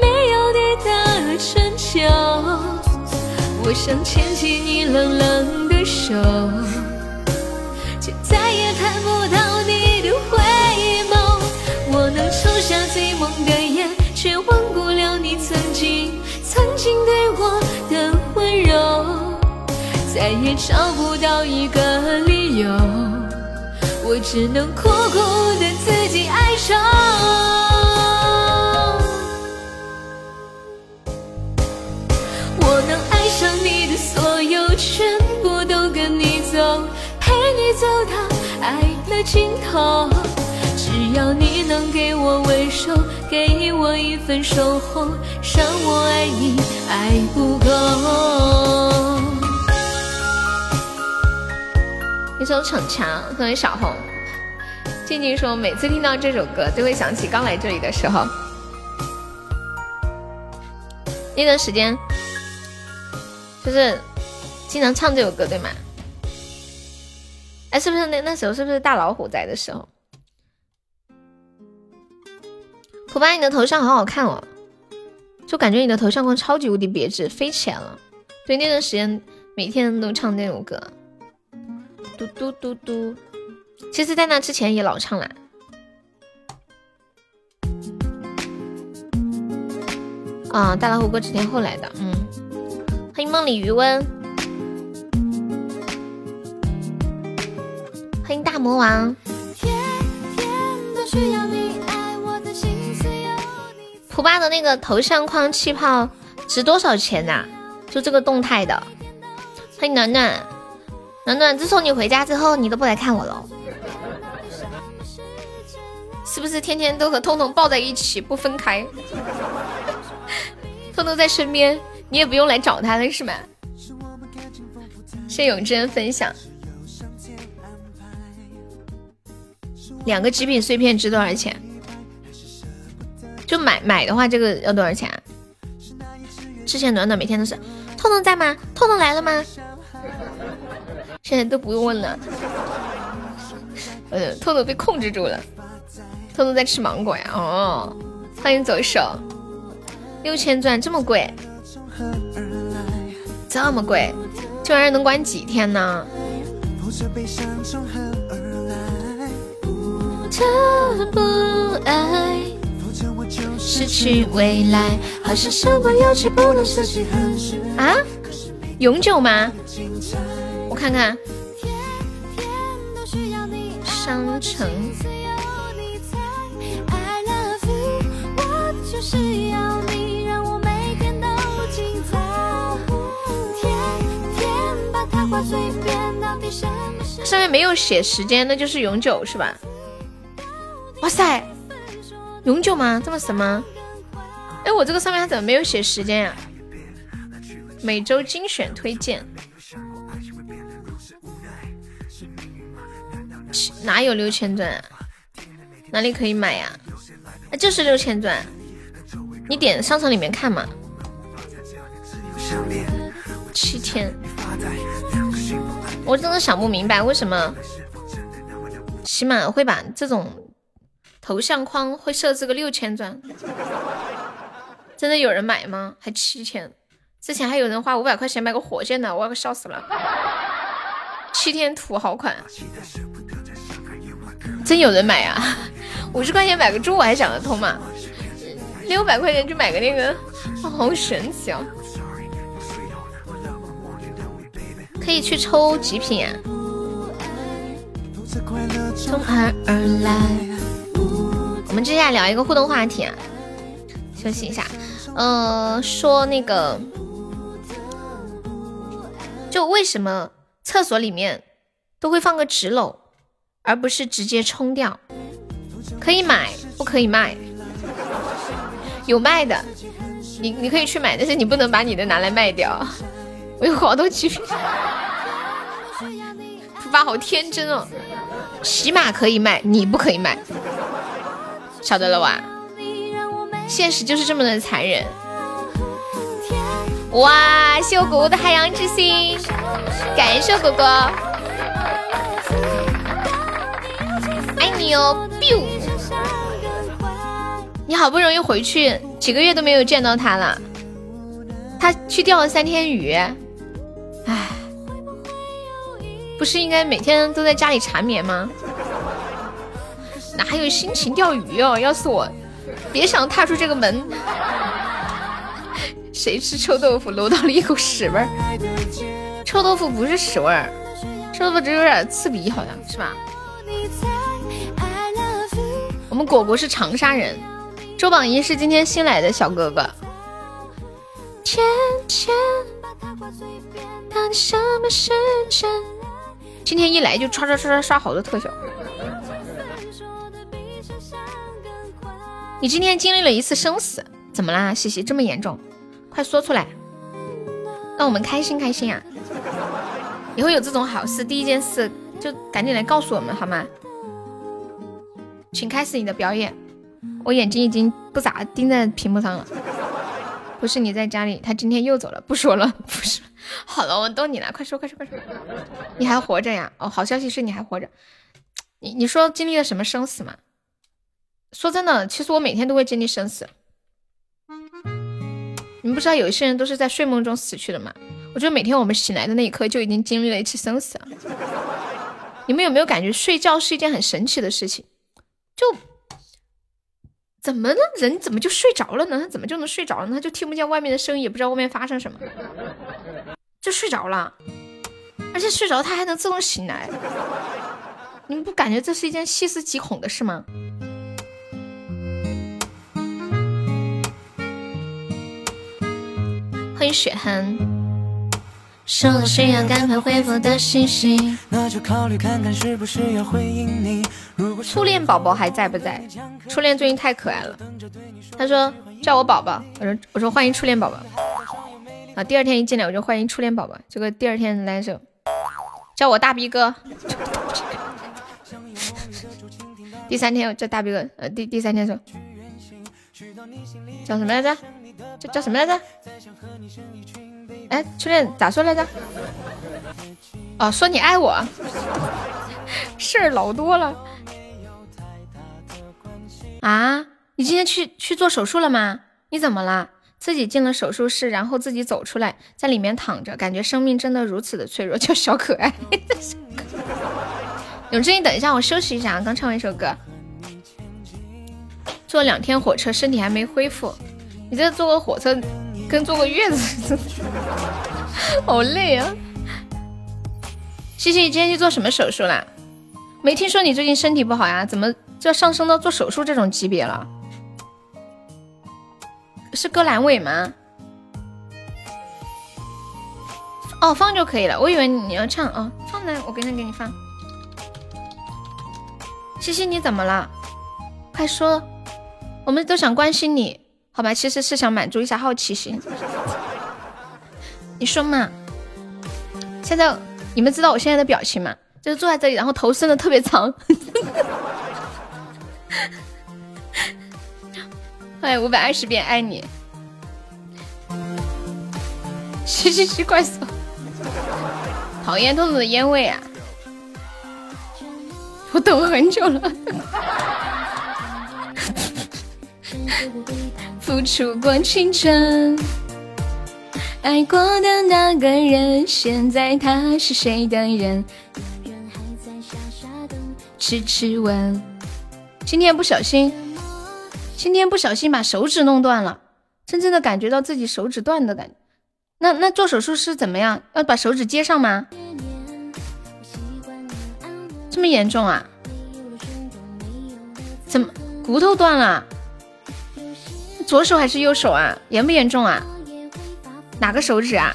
没有你的春秋。我想牵起你冷冷的手，却再也看不到你的回眸。我能抽下最猛的烟，却忘不了你曾经曾经对我的温柔。再也找不到一个理由。我只能苦苦的自己哀愁。我能爱上你的所有，全部都跟你走，陪你走到爱的尽头。只要你能给我温柔，给我一份守候，让我爱你爱不够。一首《逞强》，作为小红。静静说，每次听到这首歌，就会想起刚来这里的时候。那段时间，就是经常唱这首歌，对吗？哎，是不是那那时候是不是大老虎在的时候？普巴，你的头像好好看哦，就感觉你的头像光超级无敌别致，飞起来了。对，那段时间每天都唱这首歌。嘟嘟嘟嘟，其实，在那之前也老唱了。啊，大老虎过几天后来的，嗯。欢迎梦里余温，欢迎大魔王。蒲巴的那个头像框气泡值多少钱呐？就这个动态的。欢迎暖暖。暖暖，自从你回家之后，你都不来看我了，是不是天天都和痛痛抱在一起不分开？痛痛在身边，你也不用来找他了是吗？谢永贞分享，两个极品碎片值多少钱？就买买的话，这个要多少钱？之前暖暖每天都是，痛痛在吗？痛痛来了吗？现在都不用问了。呃，偷偷被控制住了，偷偷在吃芒果呀。哦，欢迎走手，六千钻这么贵，这么贵，这玩意儿能管几天呢？他不爱，失去未来，好像什么有气不能失去。啊？永久吗？我看看。商城。上面没有写时间，那就是永久是吧？哇塞，永久吗？这么神吗？哎，我这个上面它怎么没有写时间呀？每周精选推荐，哪有六千钻啊？哪里可以买呀？啊，就是六千钻，你点商场里面看嘛。七天。我真的想不明白，为什么起码会把这种头像框会设置个六千钻？真的有人买吗？还七千？之前还有人花五百块钱买个火箭的，我要笑死了！七天土豪款，真有人买啊！五十块钱买个猪我还想得通嘛？六百块钱去买个那个，好神奇啊！可以去抽极品啊！从爱而来。我们接下来聊一个互动话题啊，休息一下。呃，说那个，就为什么厕所里面都会放个纸篓，而不是直接冲掉？可以买，不可以卖？有卖的，你你可以去买，但是你不能把你的拿来卖掉。我有好多极品。猪八好天真哦，起码可以卖，你不可以卖，晓得了吧？现实就是这么的残忍。哇，谢我果果的海洋之心，感谢果果，爱你哦，biu。你好不容易回去，几个月都没有见到他了，他去钓了三天鱼。唉，不是应该每天都在家里缠绵吗？哪还有心情钓鱼哦？要是我，别想踏出这个门。谁吃臭豆腐搂到了一股屎味儿？臭豆腐不是屎味儿，臭豆腐只有点刺鼻，好像是吧？我们果果是长沙人，周榜一是今天新来的小哥哥。天天。今天一来就刷刷刷刷刷好多特效。你今天经历了一次生死，怎么啦？西西这么严重，快说出来，让我们开心开心啊！以后有这种好事，第一件事就赶紧来告诉我们好吗？请开始你的表演，我眼睛已经不咋盯在屏幕上了。不是你在家里，他今天又走了，不说了，不是。好了，我逗你了，快说，快说，快说，你还活着呀？哦，好消息是你还活着。你你说经历了什么生死吗？说真的，其实我每天都会经历生死。你们不知道有一些人都是在睡梦中死去的吗？我觉得每天我们醒来的那一刻就已经经历了一次生死。你们有没有感觉睡觉是一件很神奇的事情？就。怎么呢？人怎么就睡着了呢？他怎么就能睡着了？他就听不见外面的声音，也不知道外面发生什么，就睡着了。而且睡着他还能自动醒来，你们不感觉这是一件细思极恐的事吗？欢迎雪涵。收了需要赶快回复的信息。那就考虑看看是不是要回应你初恋宝宝还在不在？初恋最近太可爱了，他说叫我宝宝，我说我说欢迎初恋宝宝。啊，第二天一进来我就欢迎初恋宝宝，结果第二天来首叫我大逼哥。第三天我叫大逼哥，呃第第三天说叫什么来着？叫叫什么来着？哎，初恋咋说来着？哦，说你爱我。事儿老多了。啊，你今天去去做手术了吗？你怎么了？自己进了手术室，然后自己走出来，在里面躺着，感觉生命真的如此的脆弱，叫小可爱。永志，你等一下，我休息一下啊，刚唱完一首歌。坐两天火车，身体还没恢复。你这坐个火车跟坐个月子似的，好累啊！西西，你今天去做什么手术啦？没听说你最近身体不好呀？怎么就要上升到做手术这种级别了？是割阑尾吗？哦，放就可以了。我以为你要唱哦，放呢，我跟着给你放。西西，你怎么了？快说。我们都想关心你，好吧？其实是想满足一下好奇心。你说嘛？现在你们知道我现在的表情吗？就是坐在这里，然后头伸的特别长。欢迎五百二十遍爱你。吸吸吸，怪兽！讨厌兔子的烟味啊！我等了很久了。付出过青春，爱过的那个人，现在他是谁的人？痴痴问。今天不小心，今天不小心把手指弄断了，真正的感觉到自己手指断的感觉。那那做手术是怎么样？要把手指接上吗？这么严重啊？怎么骨头断了？左手还是右手啊？严不严重啊？哪个手指啊？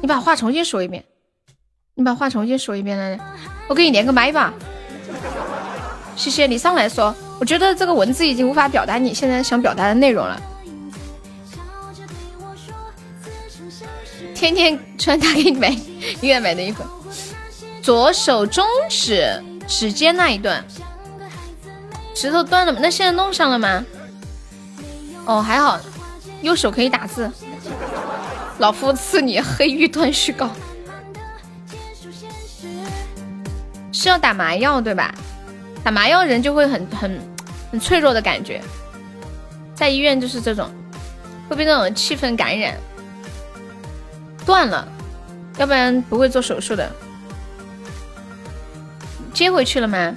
你把话重新说一遍。你把话重新说一遍来，我给你连个麦吧。谢谢你上来说，我觉得这个文字已经无法表达你现在想表达的内容了。天天穿他给你买医院买的衣服，左手中指指尖那一段，石头断了吗？那现在弄上了吗？哦，还好，右手可以打字。老夫赐你黑玉断续膏，是要打麻药对吧？打麻药人就会很很很脆弱的感觉，在医院就是这种，会被那种气氛感染。断了，要不然不会做手术的。接回去了吗？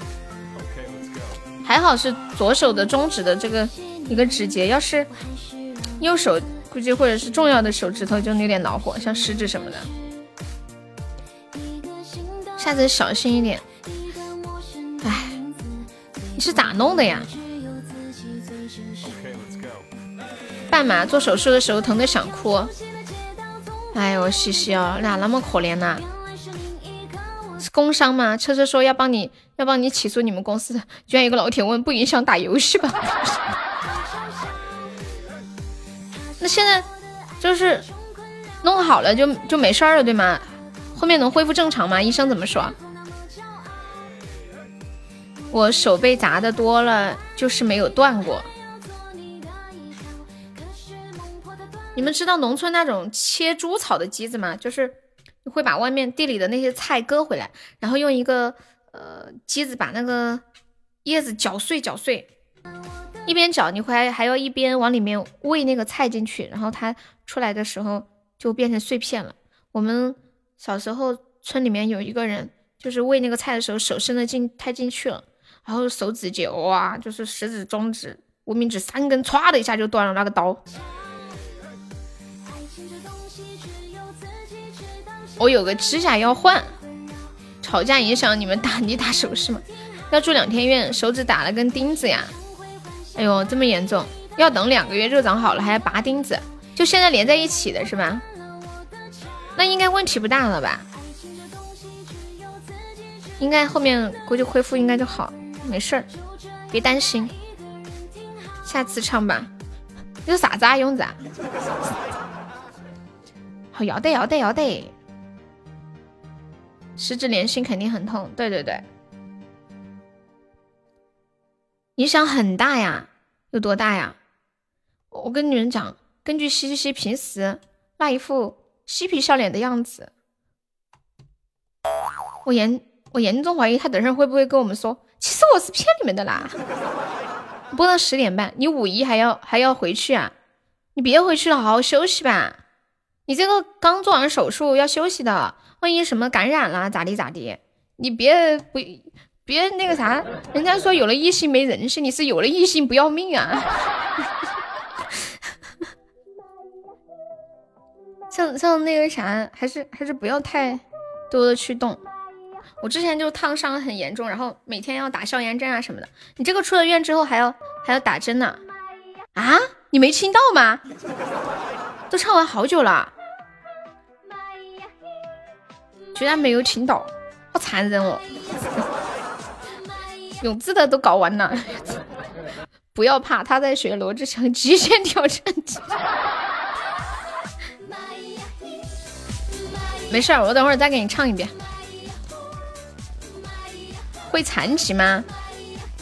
还好是左手的中指的这个一个指节，要是右手估计或者是重要的手指头就有点恼火，像食指什么的。下次小心一点。哎，你是咋弄的呀？半麻做手术的时候疼的想哭。哎呦，西西哦，咋那么可怜呐？是工伤吗？车车说要帮你，要帮你起诉你们公司。居然有个老铁问，不影响打游戏吧？那现在就是弄好了就就没事儿了，对吗？后面能恢复正常吗？医生怎么说？我手被砸的多了，就是没有断过。你们知道农村那种切猪草的机子吗？就是会把外面地里的那些菜割回来，然后用一个呃机子把那个叶子搅碎搅碎，一边搅你还还要一边往里面喂那个菜进去，然后它出来的时候就变成碎片了。我们小时候村里面有一个人，就是喂那个菜的时候手伸的进太进去了，然后手指节哇，就是食指、中指、无名指三根，歘的一下就断了那个刀。我有个指甲要换，吵架影响你们打你打手势吗？要住两天院，手指打了根钉子呀！哎呦，这么严重，要等两个月肉长好了还要拔钉子，就现在连在一起的是吧？那应该问题不大了吧？应该后面估计恢复应该就好，没事儿，别担心。下次唱吧，有啥子啊，勇子？好，要得要得要得。十指连心肯定很痛，对对对，影响很大呀，有多大呀？我跟你们讲，根据西西平时那一副嬉皮笑脸的样子，我严我严重怀疑他等会会不会跟我们说，其实我是骗你们的啦。播到十点半，你五一还要还要回去啊？你别回去了，好好休息吧。你这个刚做完手术要休息的，万一什么感染了咋地咋地？你别不别那个啥，人家说有了异性没人性，你是有了异性不要命啊？像像那个啥，还是还是不要太多的去动。我之前就烫伤很严重，然后每天要打消炎针啊什么的。你这个出了院之后还要还要打针呢？啊？你没听到吗？都唱完好久了。居然没有听到，好残忍哦！永志的都搞完了，不要怕，他在学罗志祥极限挑战。没事儿，我等会儿再给你唱一遍。会残疾吗？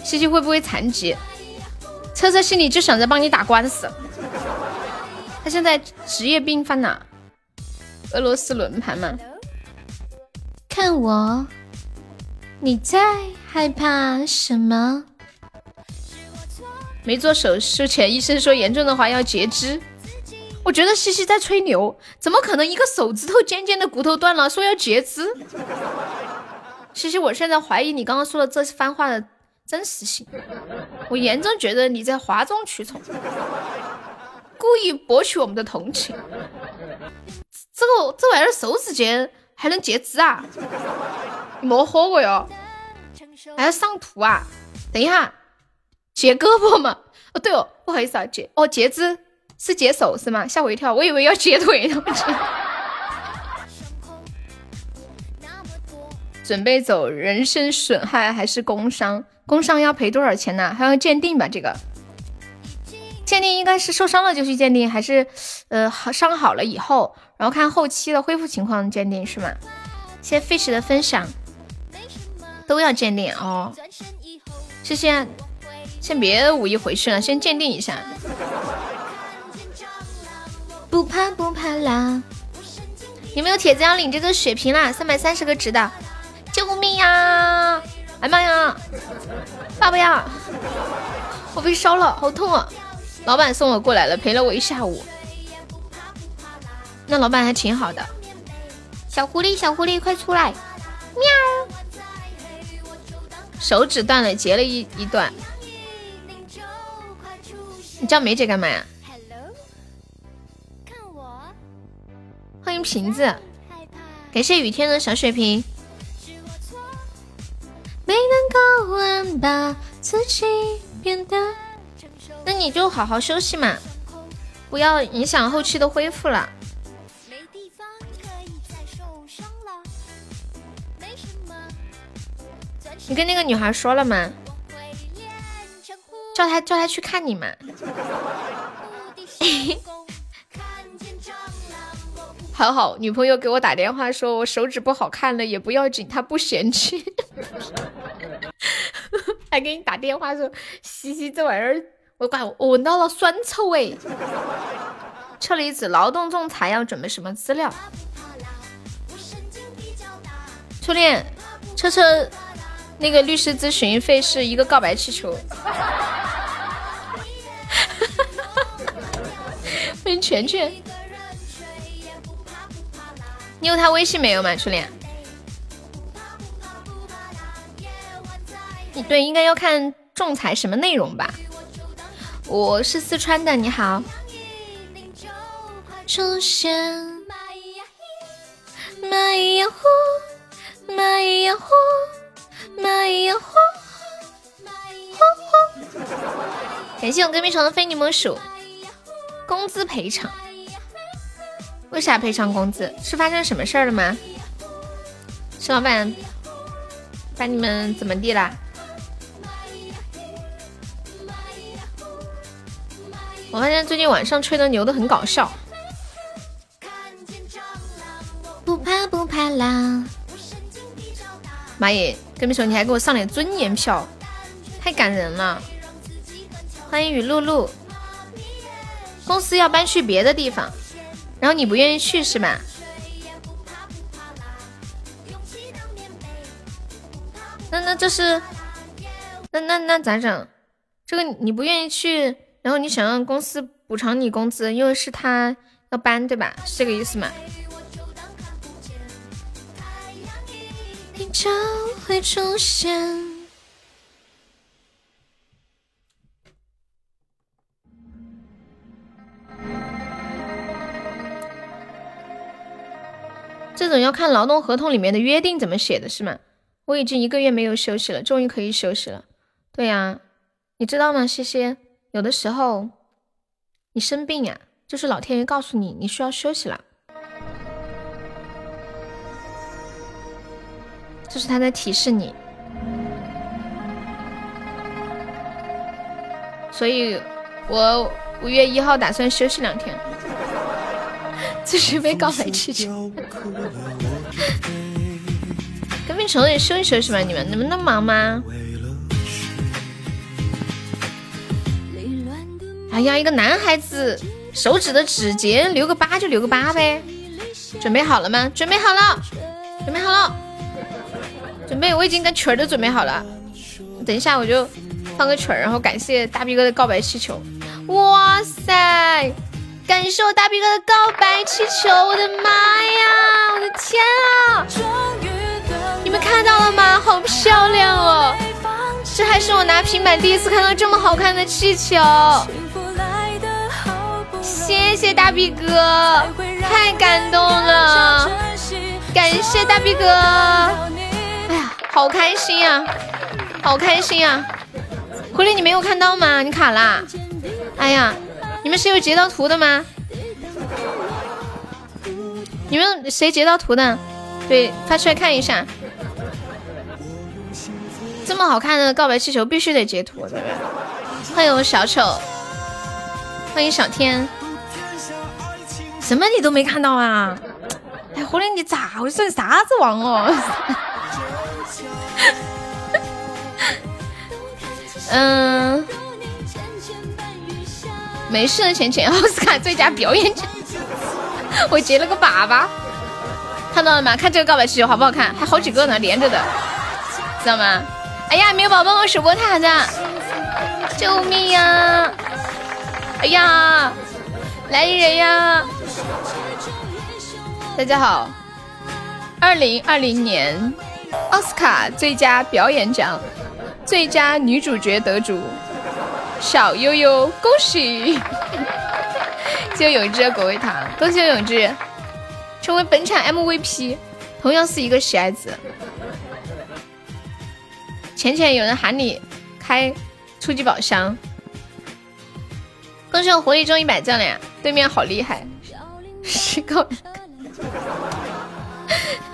西西会不会残疾？车车心里就想着帮你打官司，他现在职业病犯了，俄罗斯轮盘嘛。看我，你在害怕什么？没做手术前，医生说严重的话要截肢。我觉得西西在吹牛，怎么可能一个手指头尖尖的骨头断了，说要截肢？西西，我现在怀疑你刚刚说的这番话的真实性，我严重觉得你在哗众取宠，故意博取我们的同情。这个这玩意儿手指尖。还能截肢啊？没喝过哟，还要上图啊？等一下，截胳膊嘛？哦对哦，不好意思啊，截哦截肢是截手是吗？吓我一跳，我以为要截腿呢。准备走人身损害还是工伤？工伤要赔多少钱呢？还要鉴定吧？这个鉴定应该是受伤了就去鉴定，还是呃伤好了以后？然后看后期的恢复情况鉴定是吗？谢谢 fish 的分享，都要鉴定哦。谢谢，先别五一回去了，先鉴定一下。不怕不怕啦！有没有铁子要领这个血瓶啦？三百三十个值的，救命呀！哎妈呀！爸爸呀！我被烧了，好痛啊！老板送我过来了，陪了我一下午。那老板还挺好的，小狐狸，小狐狸，快出来！喵，手指断了，截了一一段。你叫梅姐干嘛呀？欢迎瓶子，感谢雨天的小水瓶。没能够完把自己变得，那你就好好休息嘛，不要影响后期的恢复了。你跟那个女孩说了吗？叫她叫她去看你嘛。好好，女朋友给我打电话说我手指不好看了也不要紧，她不嫌弃。还给你打电话说，西西这玩意儿，我管我闻到了酸臭味。车厘子，劳动仲裁要准备什么资料？初恋，车车。那个律师咨询费是一个告白气球。欢迎全全，你有他微信没有吗？初恋，你对应该要看仲裁什么内容吧？我是四川的，你好。出现，蚂蚁呀呼，蚂蚁呀呼。蚂蚁呀呼呼呼！感谢我隔壁床的非你莫属。工资赔偿？为啥赔偿工资？是发生什么事儿了吗？是老板把你们怎么地啦？我发现最近晚上吹的牛都很搞笑。不怕不怕啦！蚂蚁。跟你说，你还给我上点尊严票，太感人了！欢迎雨露露，公司要搬去别的地方，然后你不愿意去是吧？那那这是，那那那咋整？这个你不愿意去，然后你想让公司补偿你工资，因为是他要搬对吧？是这个意思吗？就会出现。这种要看劳动合同里面的约定怎么写的，是吗？我已经一个月没有休息了，终于可以休息了。对呀，你知道吗，西西？有的时候你生病呀，就是老天爷告诉你你需要休息了，就是他在提示你。所以，我五月一号打算休息两天。这是被告白气球，跟冰虫也休一休是吧？你们你们那么忙吗？哎呀，一个男孩子手指的指节留个疤就留个疤呗。准备好了吗？准备好了，准备好了，准备我已经跟曲儿都准备好了。等一下我就放个曲儿，然后感谢大 B 哥的告白气球。哇塞！感谢我大 B 哥的告白气球，我的妈呀，我的天啊！你们看到了吗？好漂亮哦！这还是我拿平板第一次看到这么好看的气球。谢谢大 B 哥，太感动了！感谢大 B 哥，好开心呀，好开心呀！狐狸，你没有看到吗？你卡啦？哎呀！你们是有截到图的吗？你们谁截到图的？对，发出来看一下。这么好看的告白气球必须得截图，的欢迎我小丑，欢迎小天。什么你都没看到啊？哎，狐狸你咋回事？啥子王哦？嗯。没事的，浅浅，奥斯卡最佳表演奖，我截了个粑粑，看到了吗？看这个告白气球好不好看？还好几个呢，连着的，知道吗？哎呀，没有宝宝我守波塔的，救命呀！哎呀，来人呀！大家好，二零二零年奥斯卡最佳表演奖最佳女主角得主。小悠悠，恭喜！谢谢永志的果味糖，恭喜永志成为本场 MVP，同样是一个喜爱子。浅浅，有人喊你开初级宝箱，恭喜我活力中一百赞了呀！对面好厉害，是够，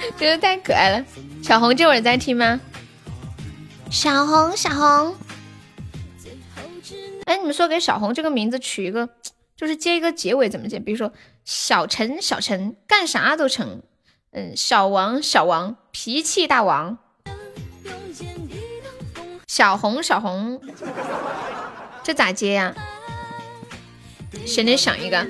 真的太可爱了。小红这会儿在听吗？小红，小红。哎，你们说给小红这个名字取一个，就是接一个结尾怎么接？比如说小陈，小陈干啥都成。嗯，小王，小王脾气大王。小红，小红，这咋接呀？谁能想一个。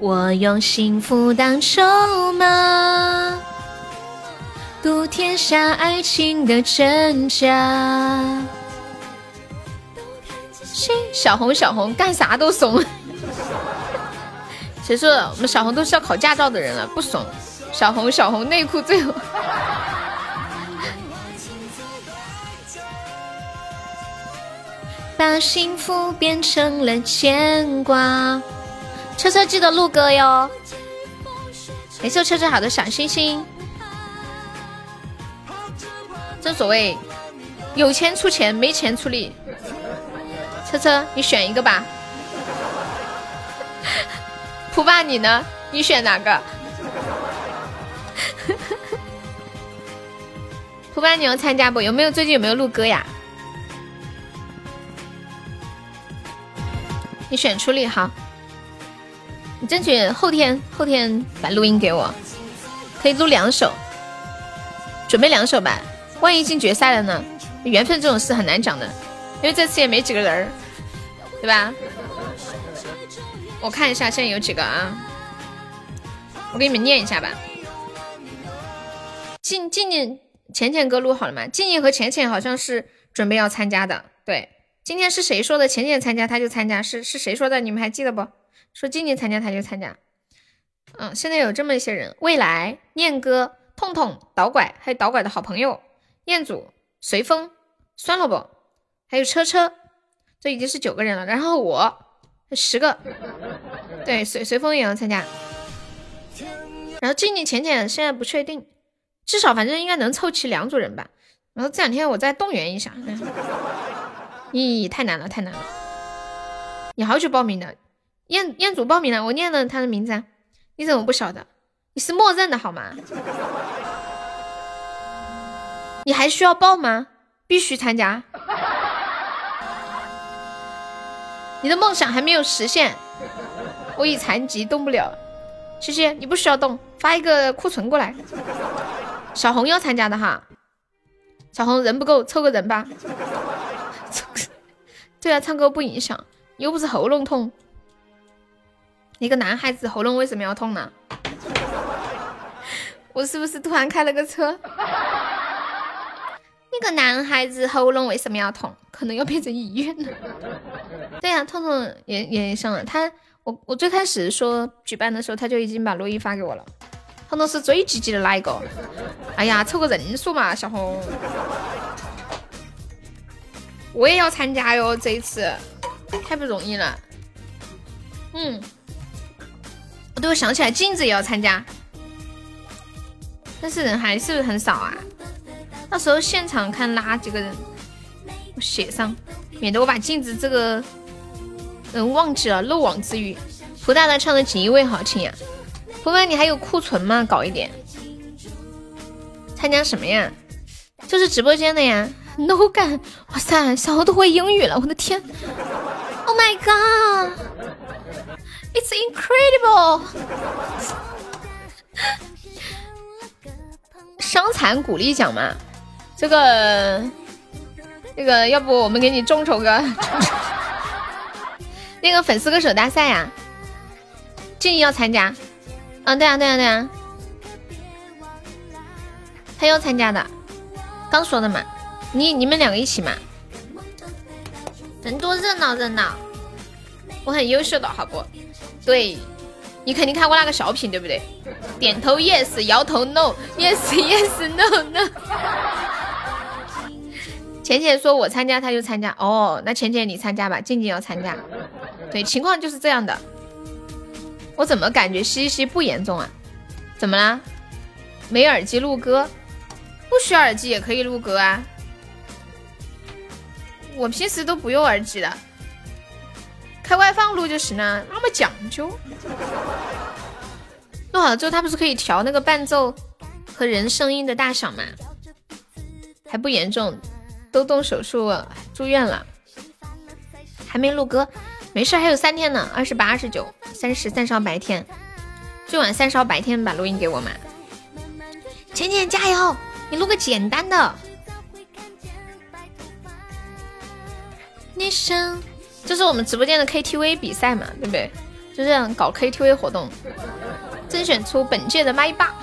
我用幸福当筹码。赌天下爱情的真假。小红，小红干啥都怂。谁说我们小红都是要考驾照的人了？不怂。小红，小红内裤最后。把幸福变成了牵挂。车车记得录歌哟。感谢车车好的小心心。正所谓，有钱出钱，没钱出力。车车，你选一个吧。普爸，你呢？你选哪个？普爸，你要参加不？有没有最近有没有录歌呀？你选出力好，你争取后天后天把录音给我，可以录两首，准备两首吧。万一进决赛了呢？缘分这种事很难讲的。因为这次也没几个人儿，对吧？我看一下现在有几个啊，我给你们念一下吧。静静静，浅浅哥录好了吗？静静和浅浅好像是准备要参加的。对，今天是谁说的？浅浅参加他就参加，是是谁说的？你们还记得不？说静静参加他就参加。嗯，现在有这么一些人：未来、念哥、痛痛、导拐，还有导拐的好朋友彦祖、随风、酸萝卜，还有车车，这已经是九个人了。然后我十个，对，随随风也要参加。然后静静、浅浅现在不确定。至少反正应该能凑齐两组人吧，然后这两天我再动员一下。咦，太难了，太难了！你好久报名的？彦彦祖报名了，我念了他的名字。你怎么不晓得？你是默认的好吗？你还需要报吗？必须参加。你的梦想还没有实现，我已残疾，动不了。谢谢你不需要动，发一个库存过来。小红要参加的哈，小红人不够，凑个人吧。对啊，唱歌不影响，又不是喉咙痛。一个男孩子喉咙为什么要痛呢？我是不是突然开了个车？那个男孩子喉咙为什么要痛？可能要变成医院了。对呀，痛痛也也上了。他，我我最开始说举办的时候，他就已经把录音发给我了。痛痛是最积极的那一个？哎呀，凑个人数嘛，小红，我也要参加哟，这一次太不容易了。嗯，都想起来，镜子也要参加，但是人还是很少啊。到时候现场看哪几个人，我写上，免得我把镜子这个人忘记了，漏网之鱼。蒲大大唱的锦衣卫好听呀。朋友，你还有库存吗？搞一点。参加什么呀？就是直播间的呀。No 干，哇塞，小猴都会英语了，我的天！Oh my god！It's incredible！伤残鼓励奖嘛，这个，这个，要不我们给你众筹个 那个粉丝歌手大赛呀？建议要参加。嗯，对啊，对啊，对啊，他要参加的，刚说的嘛，你你们两个一起嘛，人多热闹热闹，我很优秀的好不？对，你肯定看过那个小品对不对？点头 yes，摇头 no，yes yes no no。浅浅说我参加他就参加，哦，那浅浅你参加吧，静静要参加，对，情况就是这样的。我怎么感觉西西不严重啊？怎么啦？没耳机录歌，不需要耳机也可以录歌啊。我平时都不用耳机的，开外放录就行了，那么讲究。录好了之后，它不是可以调那个伴奏和人声音的大小吗？还不严重，都动手术了住院了，还没录歌。没事，还有三天呢，二十八、二十九、三十，三十号白天，最晚三十号白天把录音给我嘛。浅浅加油，你录个简单的。你生，这是我们直播间的 KTV 比赛嘛，对不对？就这样搞 KTV 活动，甄选出本届的麦霸。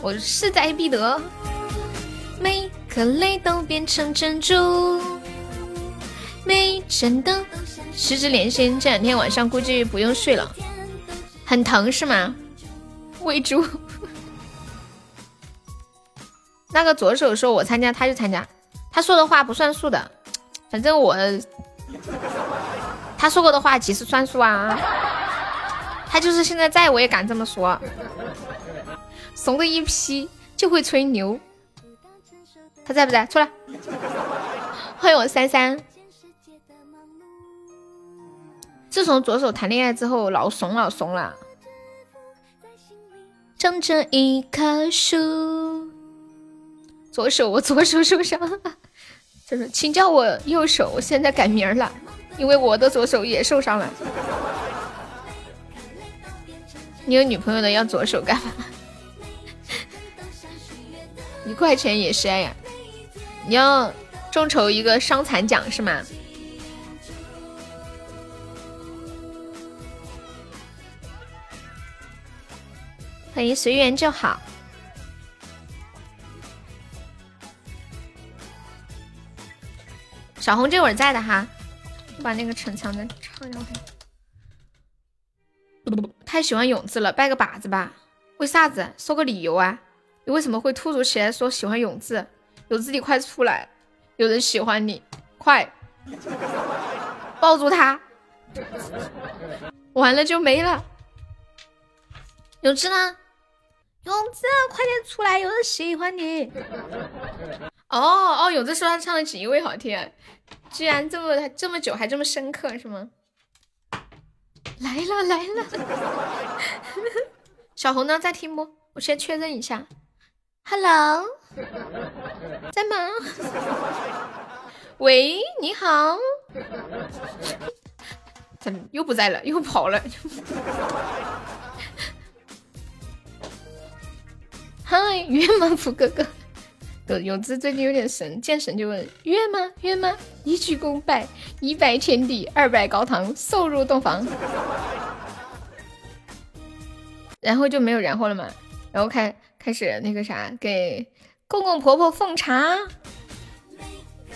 我势在必得，每颗泪都变成珍珠。每盏灯，十指连心，这两天晚上估计不用睡了，很疼是吗？喂猪。那个左手说我参加他就参加，他说的话不算数的，反正我他说过的话几时算数啊？他就是现在在我也敢这么说，怂的一批就会吹牛。他在不在？出来，欢迎我三三。自从左手谈恋爱之后，老怂老怂了。长着一棵树，左手我左手受伤了，请叫我右手。我现在改名了，因为我的左手也受伤了。你有女朋友的要左手干嘛？一块钱也是呀。你要众筹一个伤残奖是吗？欢迎随缘就好。小红这会儿在的哈，把那个逞强的唱一下。太喜欢永志了，拜个把子吧。为啥子？说个理由啊！你为什么会突如其来说喜欢永志？永志，你快出来！有人喜欢你，快抱住他！完了就没了。永志呢？永志，快点出来！有人喜欢你。哦哦，永志说他唱的几位好听，居然这么这么久还这么深刻是吗？来了来了，小红呢在听不？我先确认一下。Hello，在吗？喂，你好。怎么又不在了？又跑了？嗨，约吗，福哥哥？永志最近有点神，见神就问约吗？约吗？一鞠躬拜，一拜天地，二拜高堂，送入洞房。然后就没有然后了嘛？然后开开始那个啥，给公公婆婆奉茶，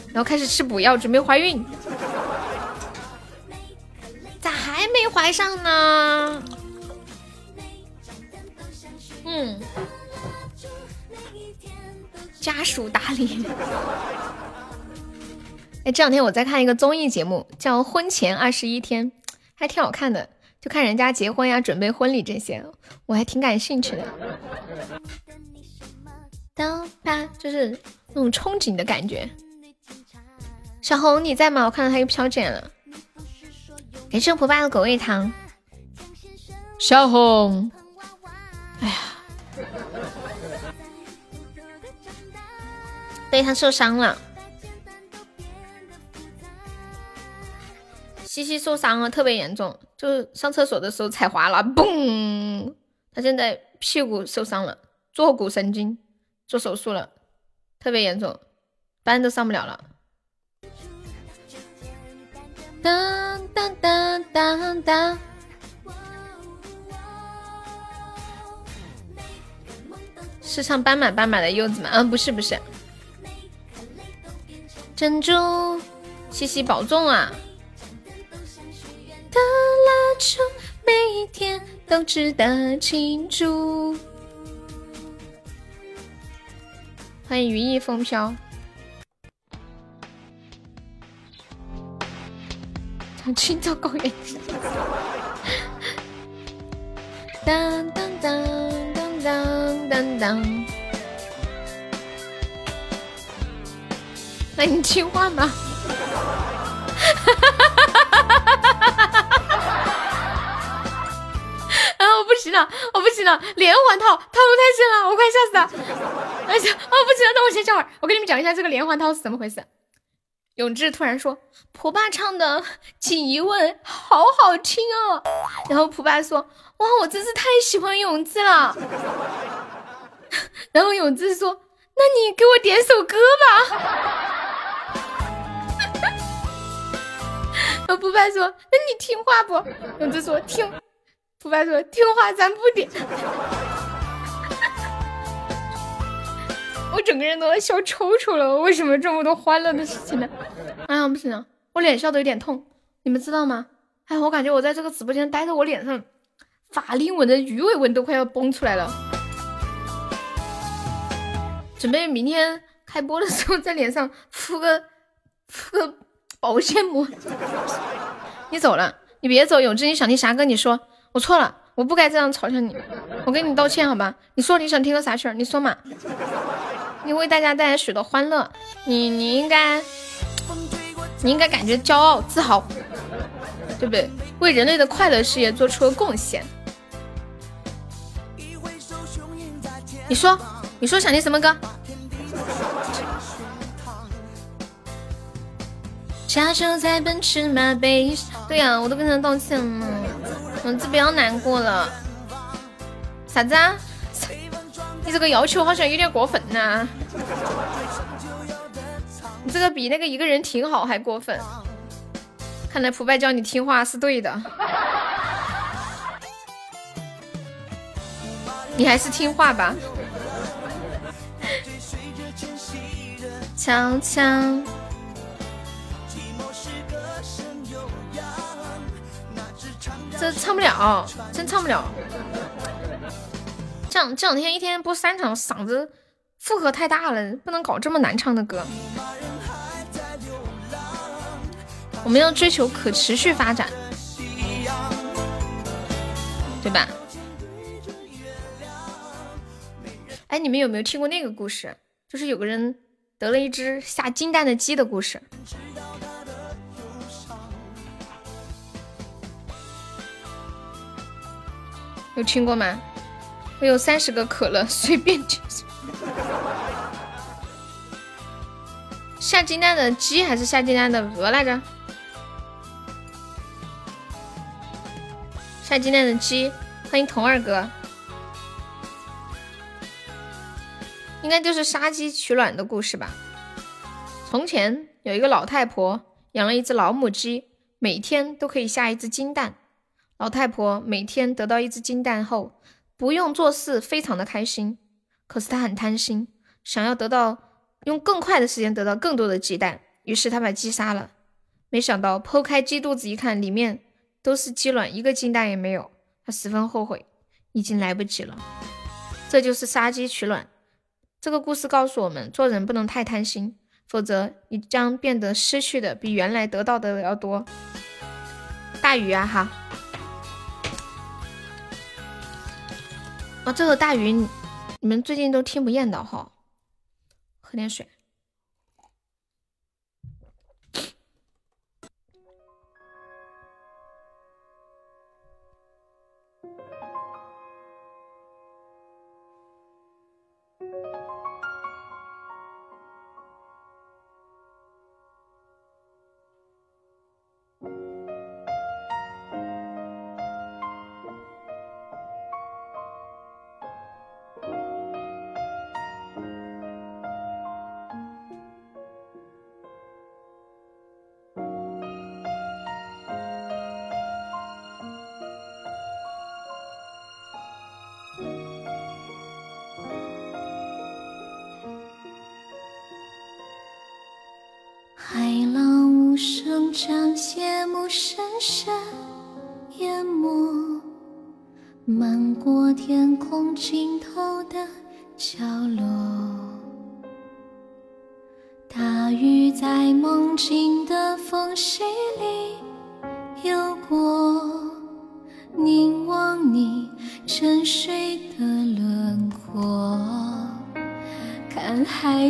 然后开始吃补药，准备怀孕。咋还没怀上呢？嗯。家属打理。哎，这两天我在看一个综艺节目，叫《婚前二十一天》，还挺好看的，就看人家结婚呀、准备婚礼这些，我还挺感兴趣的。当吧，就是那种憧憬的感觉。小红你在吗？我看到他又飘进来了。感谢蒲爸的狗味糖。小红，哎呀。对他受伤了，西西受伤了，特别严重，就上厕所的时候踩滑了，嘣！他现在屁股受伤了，坐骨神经，做手术了，特别严重，班都上不了了。当当当当当，是唱斑马斑马的柚子吗？嗯，不是不是。珍珠，西西保重啊！的蜡烛，每一天都值得庆祝。欢迎羽翼风飘。唱青藏高原。当当当当当当当。那你听话吗？啊！我不行了，我不行了，连环套套路太深了，我快笑死了！哎呀，啊，不行了，那我先笑会儿。我给你们讲一下这个连环套是怎么回事。永志突然说：“蒲爸唱的《锦衣问》好好听哦。”然后蒲爸说：“哇，我真是太喜欢永志了。”然后永志说：“那你给我点首歌吧。”我不白说：“那你听话不？”永志说：“听。”不白说：“听话，咱不点。”我整个人都要笑抽抽了。为什么这么多欢乐的事情呢？哎呀，不行了，我脸笑的有点痛，你们知道吗？哎，我感觉我在这个直播间待着，我脸上法令纹的鱼尾纹都快要崩出来了。准备明天开播的时候在脸上敷个敷个。保鲜膜，你走了，你别走，永志，你想听啥歌？你说，我错了，我不该这样嘲笑你，我跟你道歉，好吧？你说你想听个啥曲儿？你说嘛？你为大家带来许多欢乐，你你应该，你应该感觉骄傲自豪，对不对？为人类的快乐事业做出了贡献。你说，你说想听什么歌？驾车在奔驰马背上，对呀，我都跟他道歉了，嗯，这不要难过了。啥子啊？你这个要求好像有点过分呐。你这个比那个一个人挺好还过分。看来蒲拜教你听话是对的，你还是听话吧。悄悄，这唱不了，真唱不了。这这两天一天播三场，嗓子负荷太大了，不能搞这么难唱的歌。我们要追求可持续发展，对吧？哎，你们有没有听过那个故事？就是有个人得了一只下金蛋的鸡的故事，有听过吗？我有三十个可乐，随便吃。下金蛋的鸡还是下金蛋的鹅来着？下金蛋的鸡，欢迎童二哥，应该就是杀鸡取卵的故事吧。从前有一个老太婆养了一只老母鸡，每天都可以下一只金蛋。老太婆每天得到一只金蛋后，不用做事，非常的开心。可是她很贪心，想要得到用更快的时间得到更多的鸡蛋，于是她把鸡杀了。没想到剖开鸡肚子一看，里面。都是鸡卵，一个金蛋也没有，她十分后悔，已经来不及了。这就是杀鸡取卵。这个故事告诉我们，做人不能太贪心，否则你将变得失去的比原来得到的要多。大鱼啊哈！啊，这个大鱼，你们最近都听不厌的哈。喝点水。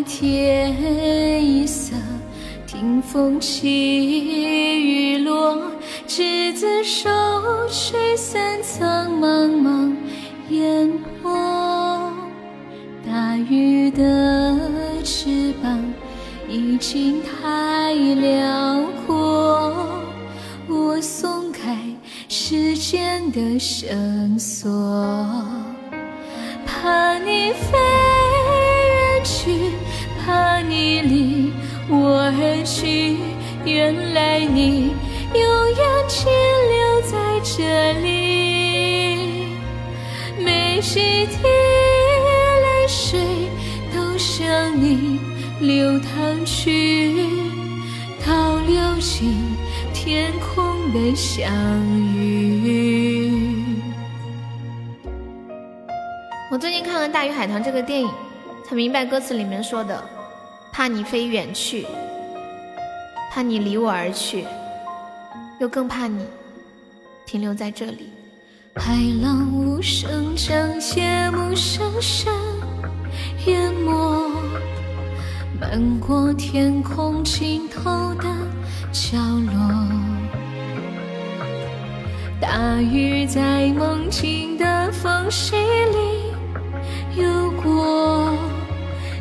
天一色。听风起雨落，执子手，吹散苍茫茫烟波。大鱼的翅膀已经太辽阔，我松开时间的绳索，怕你飞我而去，原来你永远停留在这里。每几滴泪水都向你流淌去，倒流进天空的相遇。我最近看了《大鱼海棠》这个电影，才明白歌词里面说的。怕你飞远去，怕你离我而去，又更怕你停留在这里。海浪无声将谢幕深深淹没，漫过天空尽头的角落。大雨在梦境的缝隙里游过。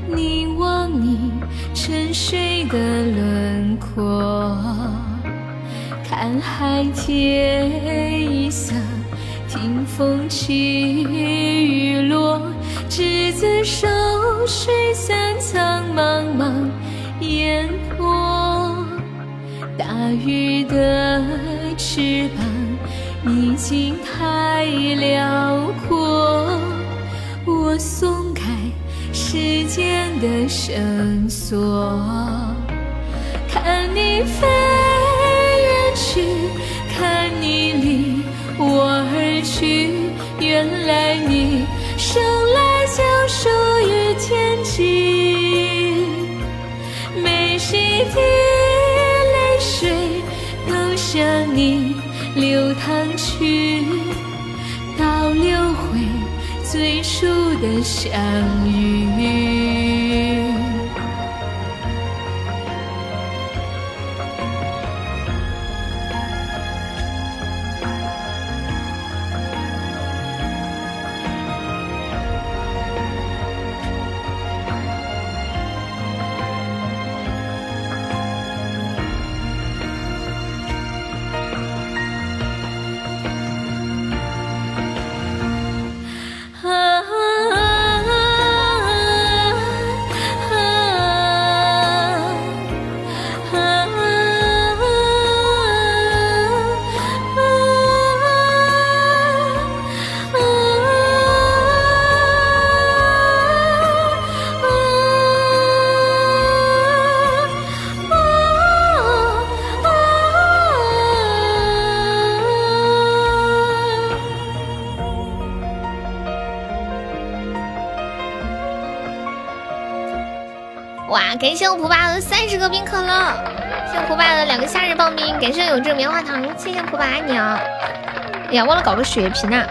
凝望你沉睡的轮廓，看海天一色，听风起雨落，执子手，吹散苍茫茫烟波。大鱼的翅膀已经太辽阔，我松时间的绳索，看你飞远去，看你离我而去，原来你生来就属于天际，每一滴。水都向你流淌去，倒流回最初的相遇。谢我蒲爸的三十个冰可乐，谢谢蒲爸的两个夏日棒冰，感谢有这棉花糖，谢谢蒲爸爱你啊！哎呀，忘了搞个血瓶呢。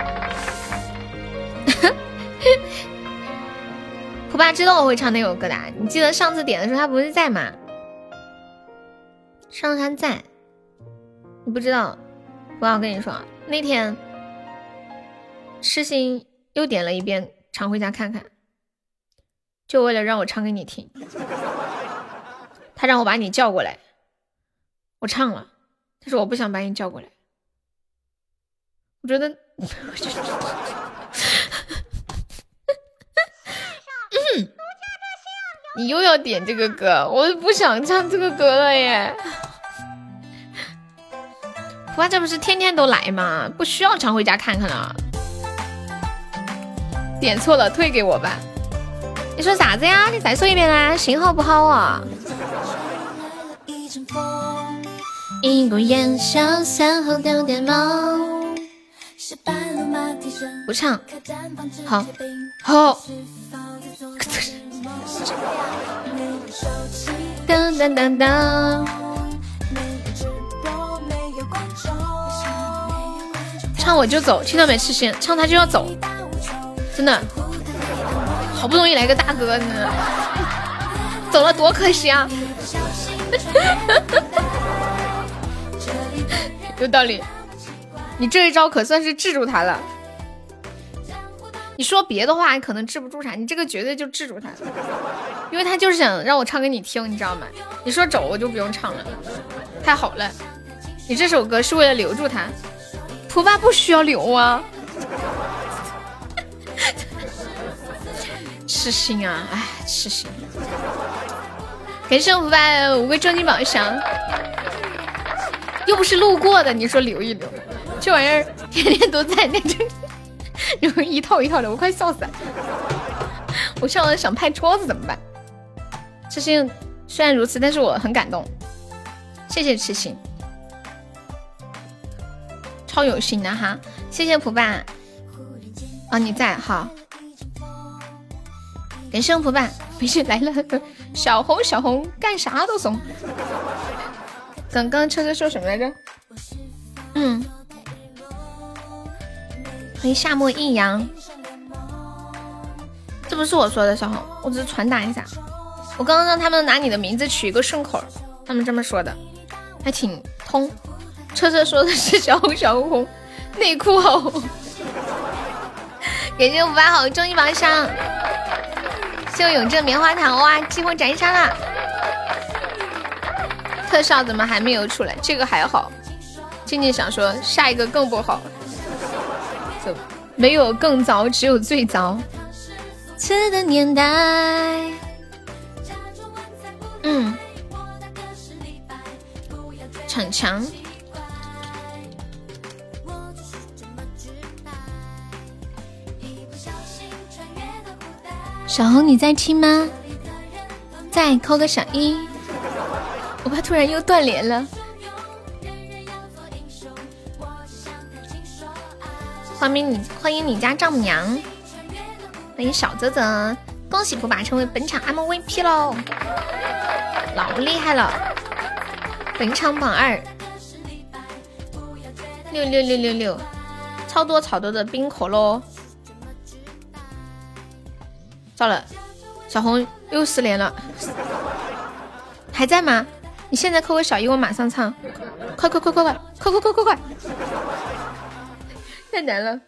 蒲爸知道我会唱那首歌的，你记得上次点的时候他不是在吗？上次他在，你不知道？蒲爸，我跟你说，那天痴心又点了一遍《常回家看看》。就为了让我唱给你听，他让我把你叫过来，我唱了，但是我不想把你叫过来，我觉得，你又要点这个歌，我不想唱这个歌了耶。我爸这不是天天都来吗？不需要常回家看看了，点错了退给我吧。你说啥子呀？你再说一遍啊，信号不好啊。一股烟消散后掉点毛。不唱，好，好。噔噔噔噔。唱我就走，听到没？痴心，唱他就要走，真的。好。不容易来个大哥呢，走了多可惜啊！有道理，你这一招可算是制住他了。你说别的话，你可能治不住他，你这个绝对就治住他，因为他就是想让我唱给你听，你知道吗？你说走，我就不用唱了，太好了，你这首歌是为了留住他，图爸不需要留啊。痴心啊，哎，痴心！感谢我福爸五个终极宝箱，又不是路过的，你说留一留？这玩意儿天天都在那，然后一套一套的，我快笑死了！我笑的想拍桌子怎么办？痴心虽然如此，但是我很感动，谢谢痴心，超有心的哈！谢谢普爸，啊，你在好。感谢普爸，没事来了，小红小红干啥都怂。刚刚车车说什么来着？嗯，欢迎夏末阴阳，这不是我说的，小红，我只是传达一下。我刚刚让他们拿你的名字取一个顺口，他们这么说的，还挺通。车车说的是小红小红红内裤好。感谢五八好终极宝箱。谢我永正棉花糖哇，激活斩杀啦！特效怎么还没有出来？这个还好。静静想说下一个更不好，没有更糟，只有最糟。次的年代。嗯。逞强。小红，你在听吗？在，扣个小一。我怕突然又断联了。欢迎你，欢迎你家丈母娘。欢迎小泽泽，恭喜普爸成为本场 MVP 喽，老厉害了！本场榜二，六六六六六，超多超多的冰可乐。糟了，小红又失联了，还在吗？你现在扣个小一，我马上唱，快快快快快，快快快快快，太难了，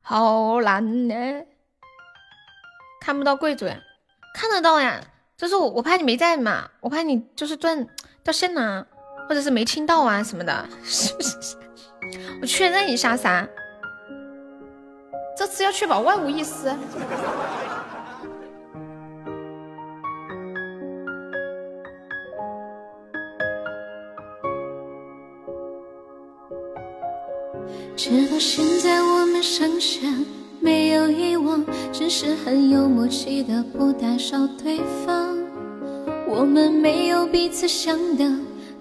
好难呢，看不到贵族呀？看得到呀，就是我我怕你没在嘛，我怕你就是断掉线了，或者是没听到啊什么的，是不是我确认一下噻。这次要确保万无一失。直到现在，我们剩下没有遗忘，只是很有默契的不打扰对方。我们没有彼此想的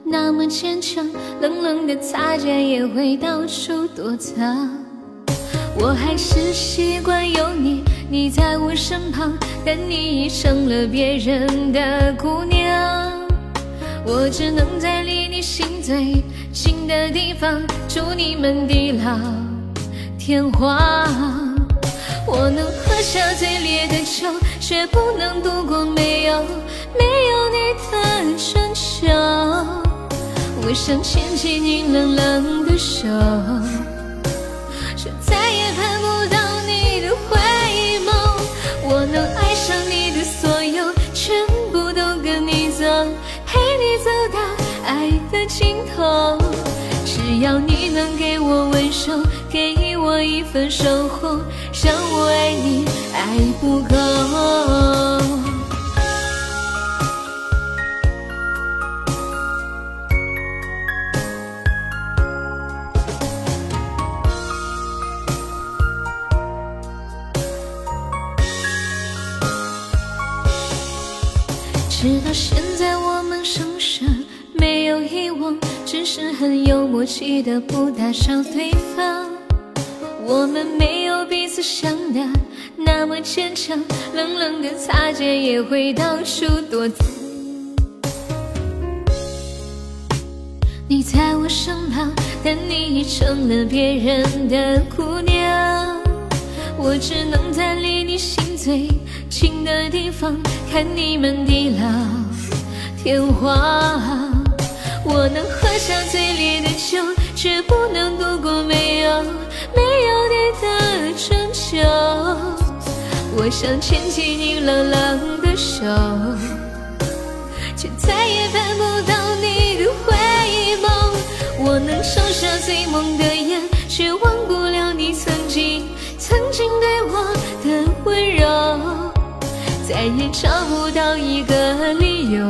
那么坚强，冷冷的擦肩也会到处躲藏。我还是习惯有你，你在我身旁，但你已成了别人的姑娘。我只能在离你心最近的地方，祝你们地老天荒。我能喝下最烈的酒，却不能度过没有没有你的春秋。我想牵起你冷冷的手。尽头。只要你能给我温柔，给我一份守候，让我爱你爱不够。是很有默契的不打扰对方。我们没有彼此想的那么坚强，冷冷的擦肩也会到处躲藏。你在我身旁，但你已成了别人的姑娘。我只能在离你心最近的地方。看你们地老天荒，我能喝下最烈的酒，却不能度过没有没有你的春秋。我想牵起你冷冷的手，却再也盼不到你的回眸。我能收下最梦的眼，却忘不了你曾经曾经对我的温柔。再也找不到一个理由，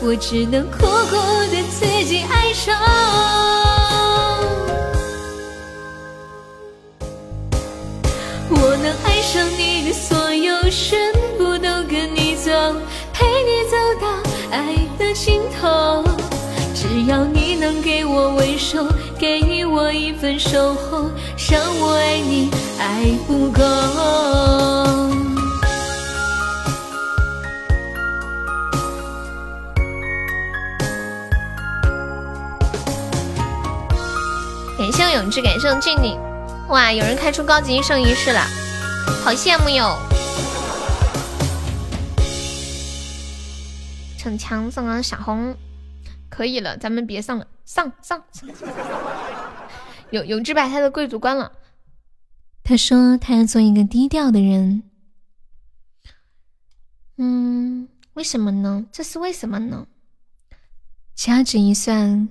我只能苦苦的自己哀愁。我能爱上你的所有，全部都跟你走，陪你走到爱的尽头。只要你能给我温柔，给我一份守候，让我爱你爱不够。永志，感谢静静，哇，有人开出高级一生一世了，好羡慕哟！逞强送个小红，可以了，咱们别上了，上上！永永志把他的贵族关了，他说他要做一个低调的人。嗯，为什么呢？这是为什么呢？掐指一算。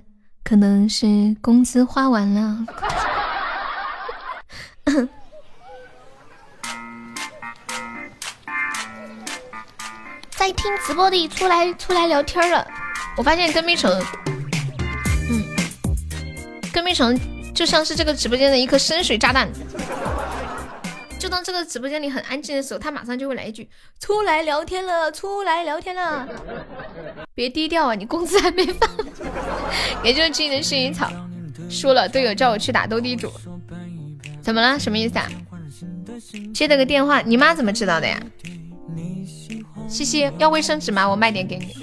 可能是工资花完了。在听直播的出来出来聊天了。我发现跟蜜虫，嗯，跟蜜虫就像是这个直播间的一颗深水炸弹。就当这个直播间里很安静的时候，他马上就会来一句：“出来聊天了，出来聊天了。”别低调啊，你工资还没发。也就是记得薰衣草，输了队友叫我去打斗地主，怎么了？什么意思啊？接了个电话，你妈怎么知道的呀？西西要卫生纸吗？我卖点给你。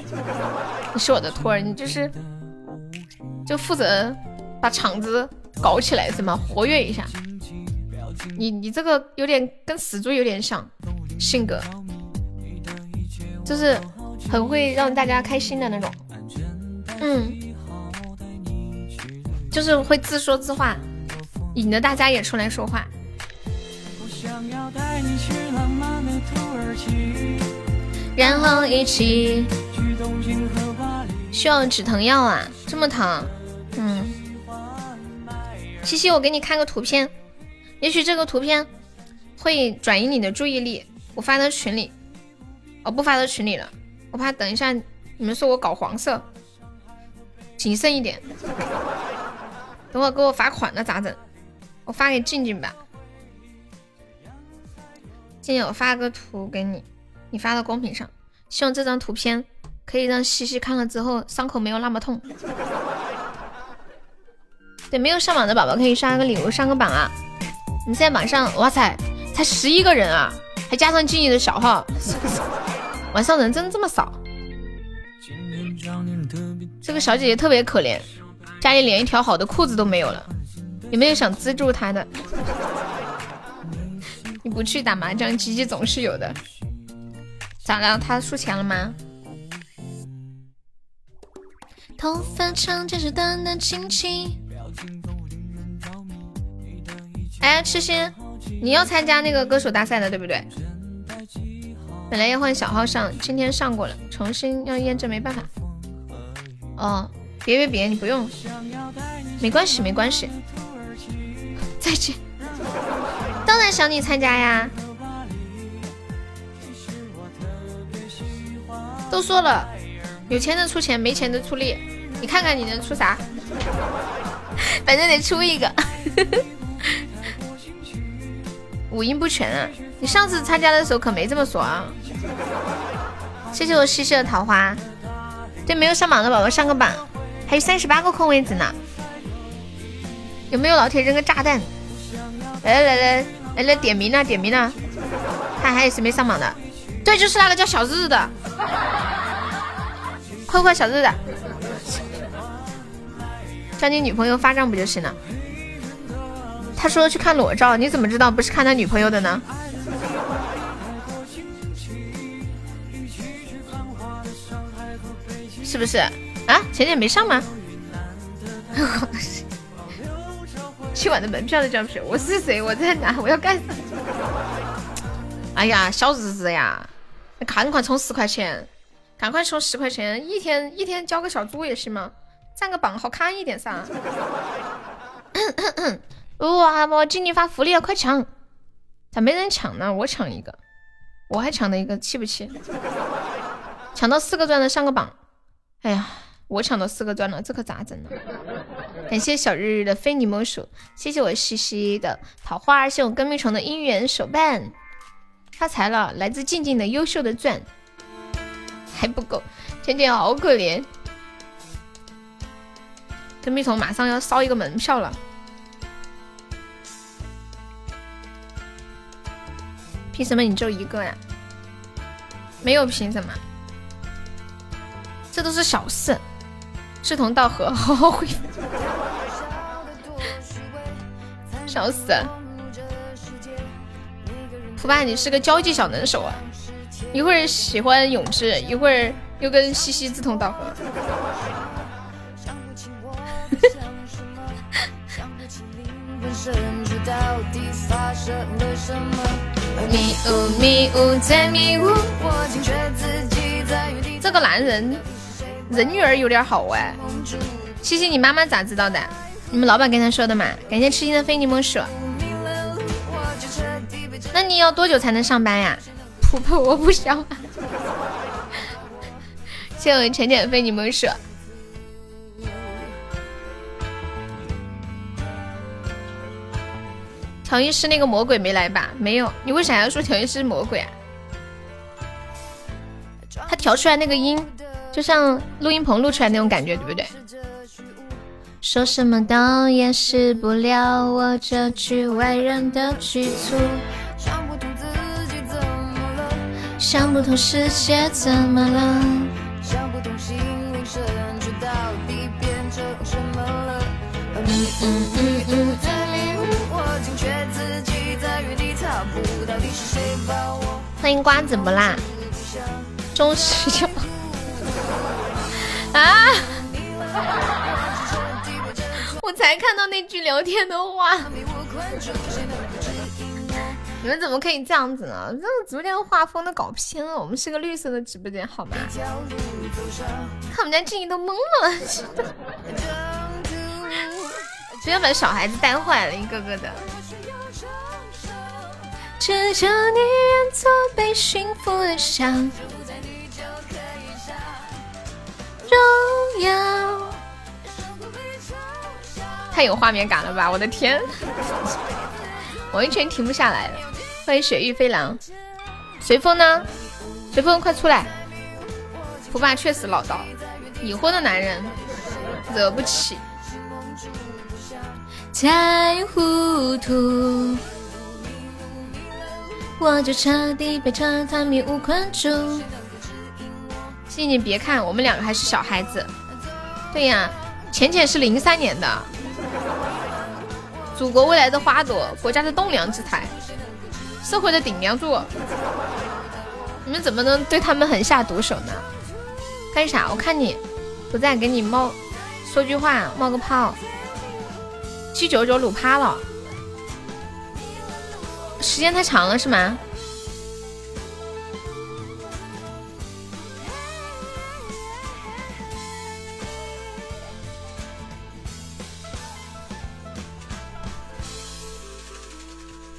你是我的托儿，你就是就负责把场子搞起来是吗？活跃一下。你你这个有点跟死猪有点像，性格就是很会让大家开心的那种，嗯，就是会自说自话，引得大家也出来说话。然后一起。需要止疼药啊？这么疼？嗯。西西，我给你看个图片。也许这个图片会转移你的注意力，我发到群里，我不发到群里了，我怕等一下你们说我搞黄色，谨慎一点。等会给我罚款了咋整？我发给静静吧。静静，我发个图给你，你发到公屏上。希望这张图片可以让西西看了之后伤口没有那么痛。对，没有上榜的宝宝可以刷个礼物上个榜啊。你现在榜上，哇塞，才十一个人啊，还加上静怡的小号，晚上人真这么少？这个小姐姐特别可怜，家里连一条好的裤子都没有了，有没有想资助她的？你不去打麻将，鸡鸡总是有的。咋了？她输钱了吗？头发长，就是淡淡青青。哎，痴心，你要参加那个歌手大赛的，对不对？本来要换小号上，今天上过了，重新要验证，没办法。哦，别别别，你不用，没关系没关系。再见。当然想你参加呀。都说了，有钱的出钱，没钱的出力。你看看你能出啥？反正得出一个。五音不全啊！你上次参加的时候可没这么说啊！谢谢我西西的桃花。对，没有上榜的宝宝上个榜，还有三十八个空位子呢。有没有老铁扔个炸弹？来来来来来点名了，点名了。看还有谁没上榜的？对，就是那个叫小日的。快快，小日的，叫你女朋友发账不就行了？他说去看裸照，你怎么知道不是看他女朋友的呢？是不是啊？浅浅没上吗？今晚的门票都交不起，我是谁？我在哪？我要干什么？哎呀，小日子呀！赶快充十块钱，赶快充十块钱，一天一天交个小猪也行吗？占个榜好看一点噻。哇！我今天发福利了，快抢！咋没人抢呢？我抢一个，我还抢了一个，气不气？抢到四个钻的上个榜。哎呀，我抢到四个钻了，这可咋整呢？感谢小日日的非你莫属，谢谢我西西的桃花，谢我跟蜜虫的姻缘手办，发财了！来自静静的优秀的钻还不够，甜甜好可怜。跟蜜虫马上要烧一个门票了。凭什么你就一个呀？没有凭什么，这都是小事，志同道合，好好回。笑死！普爸，你是个交际小能手啊！一会儿喜欢永志，一会儿又跟西西志同道合。迷雾迷雾在迷雾，这个男人人缘有点好哎。西西，你妈妈咋知道的？你们老板跟他说的嘛？感谢痴心的非你莫属。那你要多久才能上班呀？噗噗，我不想。谢我浅浅非你莫属。调音师那个魔鬼没来吧？没有，你为啥要说调音师魔鬼啊？他调出来那个音，就像录音棚录出来那种感觉，对不对？说什么都掩饰不了我这局外人的局促，想不通自己怎么了，想不通世界怎么了，想不通心灵深处到底变成什么了。嗯嗯嗯欢迎瓜子不辣，忠实就啊。我才看到那句聊天的话，你们怎么可以这样子呢？这个直播间画风都搞偏了。我们是个绿色的直播间，好吗？看我们家静怡都懵了，直接把小孩子带坏了，一个个的。只求你愿做被驯服的小荣耀。太有画面感了吧！我的天，完全停不下来了。欢迎雪域飞狼，随风呢？随风快出来！胡爸确实唠叨，已婚的男人惹不起。太糊涂，我就彻底被这团迷雾困住。静静别看，我们两个还是小孩子。对呀，浅浅是零三年的。祖国未来的花朵，国家的栋梁之才，社会的顶梁柱，你们怎么能对他们狠下毒手呢？干啥？我看你不在，给你冒说句话，冒个泡。七九九鲁趴了，时间太长了是吗？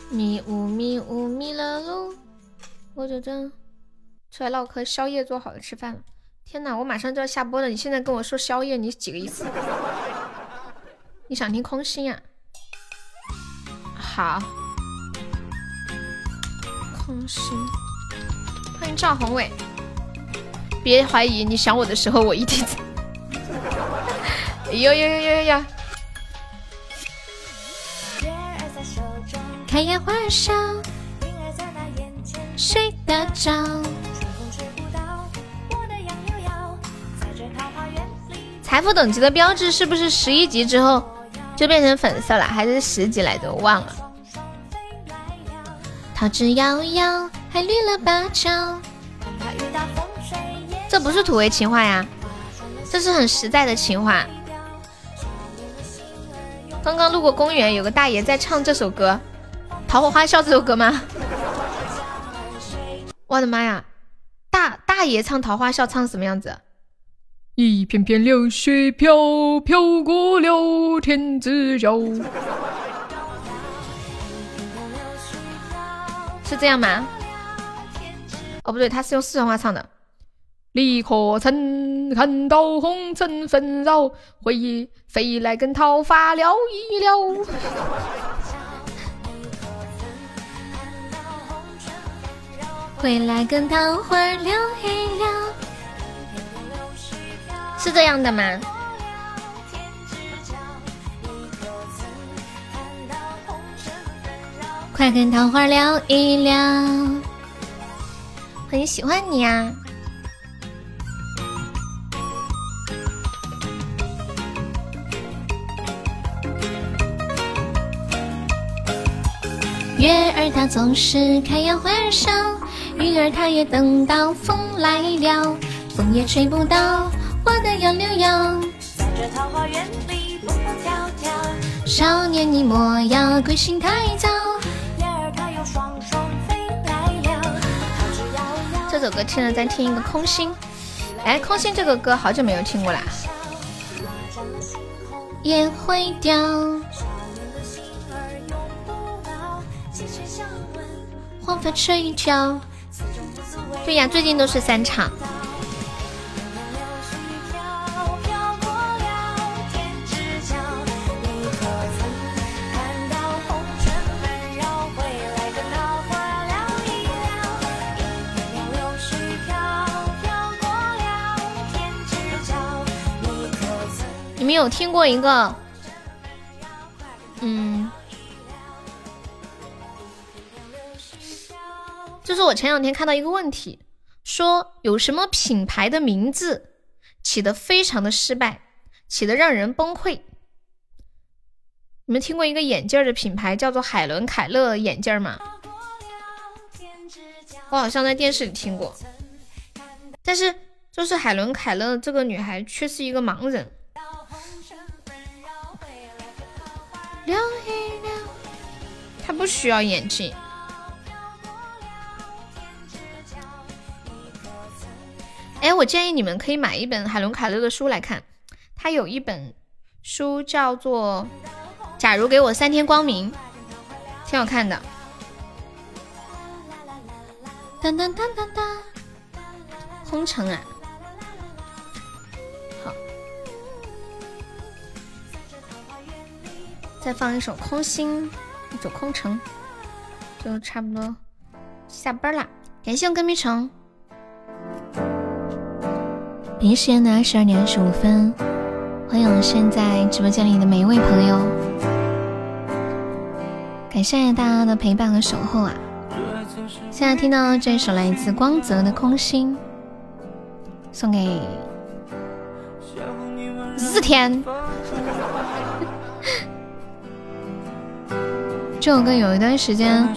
迷雾迷雾迷了路，我就这出来唠嗑。宵夜做好了，吃饭了。天哪，我马上就要下播了，你现在跟我说宵夜，你几个意思？你想听空心呀？好，空心。欢迎赵宏伟，别怀疑，你想我的时候，我一定在。呦呦呦呦呦！开颜欢笑，睡得着。财富等级的标志是不是十一级之后就变成粉色了，还是十级来着？我忘了。桃之夭夭，还绿了芭蕉。这不是土味情话呀，这是很实在的情话。刚刚路过公园，有个大爷在唱这首歌。桃花花笑这首歌吗？我的妈呀！大大爷唱桃花笑唱什么样子？一片片流水飘飘过了天之角，是这样吗？哦不对，他是用四川话唱的。李可曾看到红尘纷扰，回忆飞来跟桃花聊一聊。回来跟桃花聊一聊，是这样的吗？快跟桃花聊一聊，很喜欢你呀。月儿它总是开呀花儿笑。云儿它也等到风来了，风也吹不到我的杨柳腰。在这桃花源里蹦蹦跳跳，少年你莫要归心太早。首歌听了再听一个空心，哎，空心这个歌好久没有听过啦。也会掉。黄发垂髫。对呀，最近都是三场。有听过一个，嗯，就是我前两天看到一个问题，说有什么品牌的名字起的非常的失败，起的让人崩溃。你们听过一个眼镜的品牌叫做海伦凯勒眼镜吗？我好像在电视里听过，但是就是海伦凯勒这个女孩却是一个盲人。亮一亮，他不需要眼镜。哎，我建议你们可以买一本海伦凯勒的书来看，他有一本书叫做《假如给我三天光明》，挺好看的。当当当当当，空城啊！再放一首《空心》，一首《空城》，就差不多下班啦。感谢我跟迷城。北京时间的二十二点二十五分，欢迎我现在直播间里的每一位朋友。感谢大家的陪伴和守候啊！现在听到这首来自光泽的《空心》，送给日天。这首歌有一段时间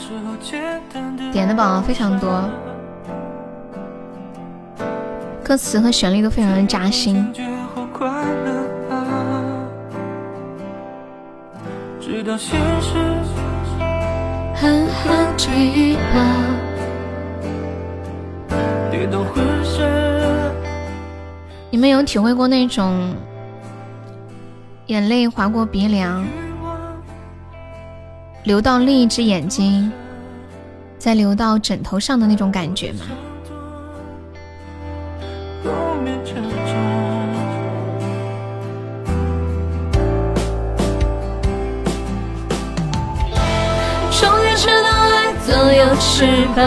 点的榜非常多，歌词和旋律都非常的扎心。你们有体会过那种眼泪划过鼻梁？流到另一只眼睛，再流到枕头上的那种感觉吗？终于知道爱总有翅膀，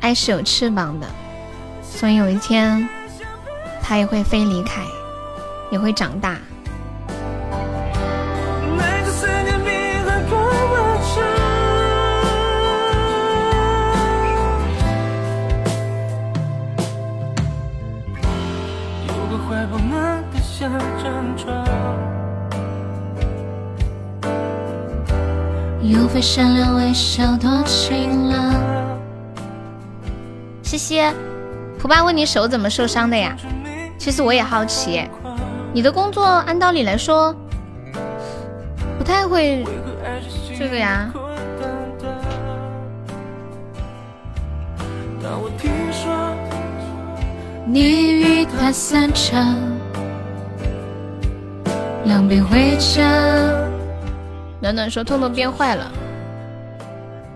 爱是有翅膀的。所以有一天，他也会飞离开，也会长大。有份善良微笑多晴朗。谢谢。蒲爸问你手怎么受伤的呀？其实我也好奇，你的工作按道理来说不太会这个呀。你与他散场，两边回家。暖暖说：“痛痛变坏了，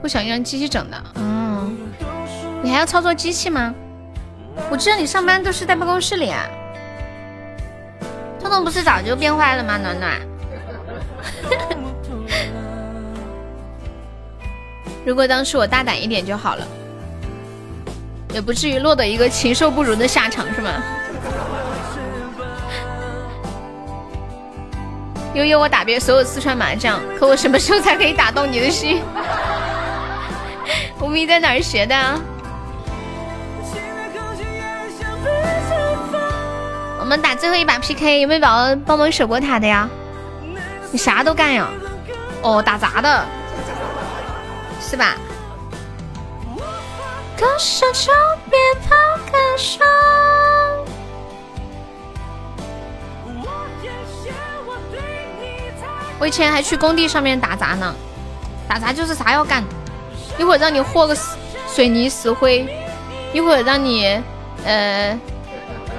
不想让机器整的。”嗯，你还要操作机器吗？我知道你上班都是在办公室里啊，彤彤不是早就变坏了吗？暖暖，如果当时我大胆一点就好了，也不至于落得一个禽兽不如的下场，是吗？悠悠，我打遍所有四川麻将，可我什么时候才可以打动你的心？无名在哪儿学的啊？我们打最后一把 PK，有没有宝宝帮忙守过塔的呀？你啥都干呀？哦，打杂的，是吧？我以前还去工地上面打杂呢，打杂就是啥要干，一会儿让你和个水泥石灰，一会儿让你呃。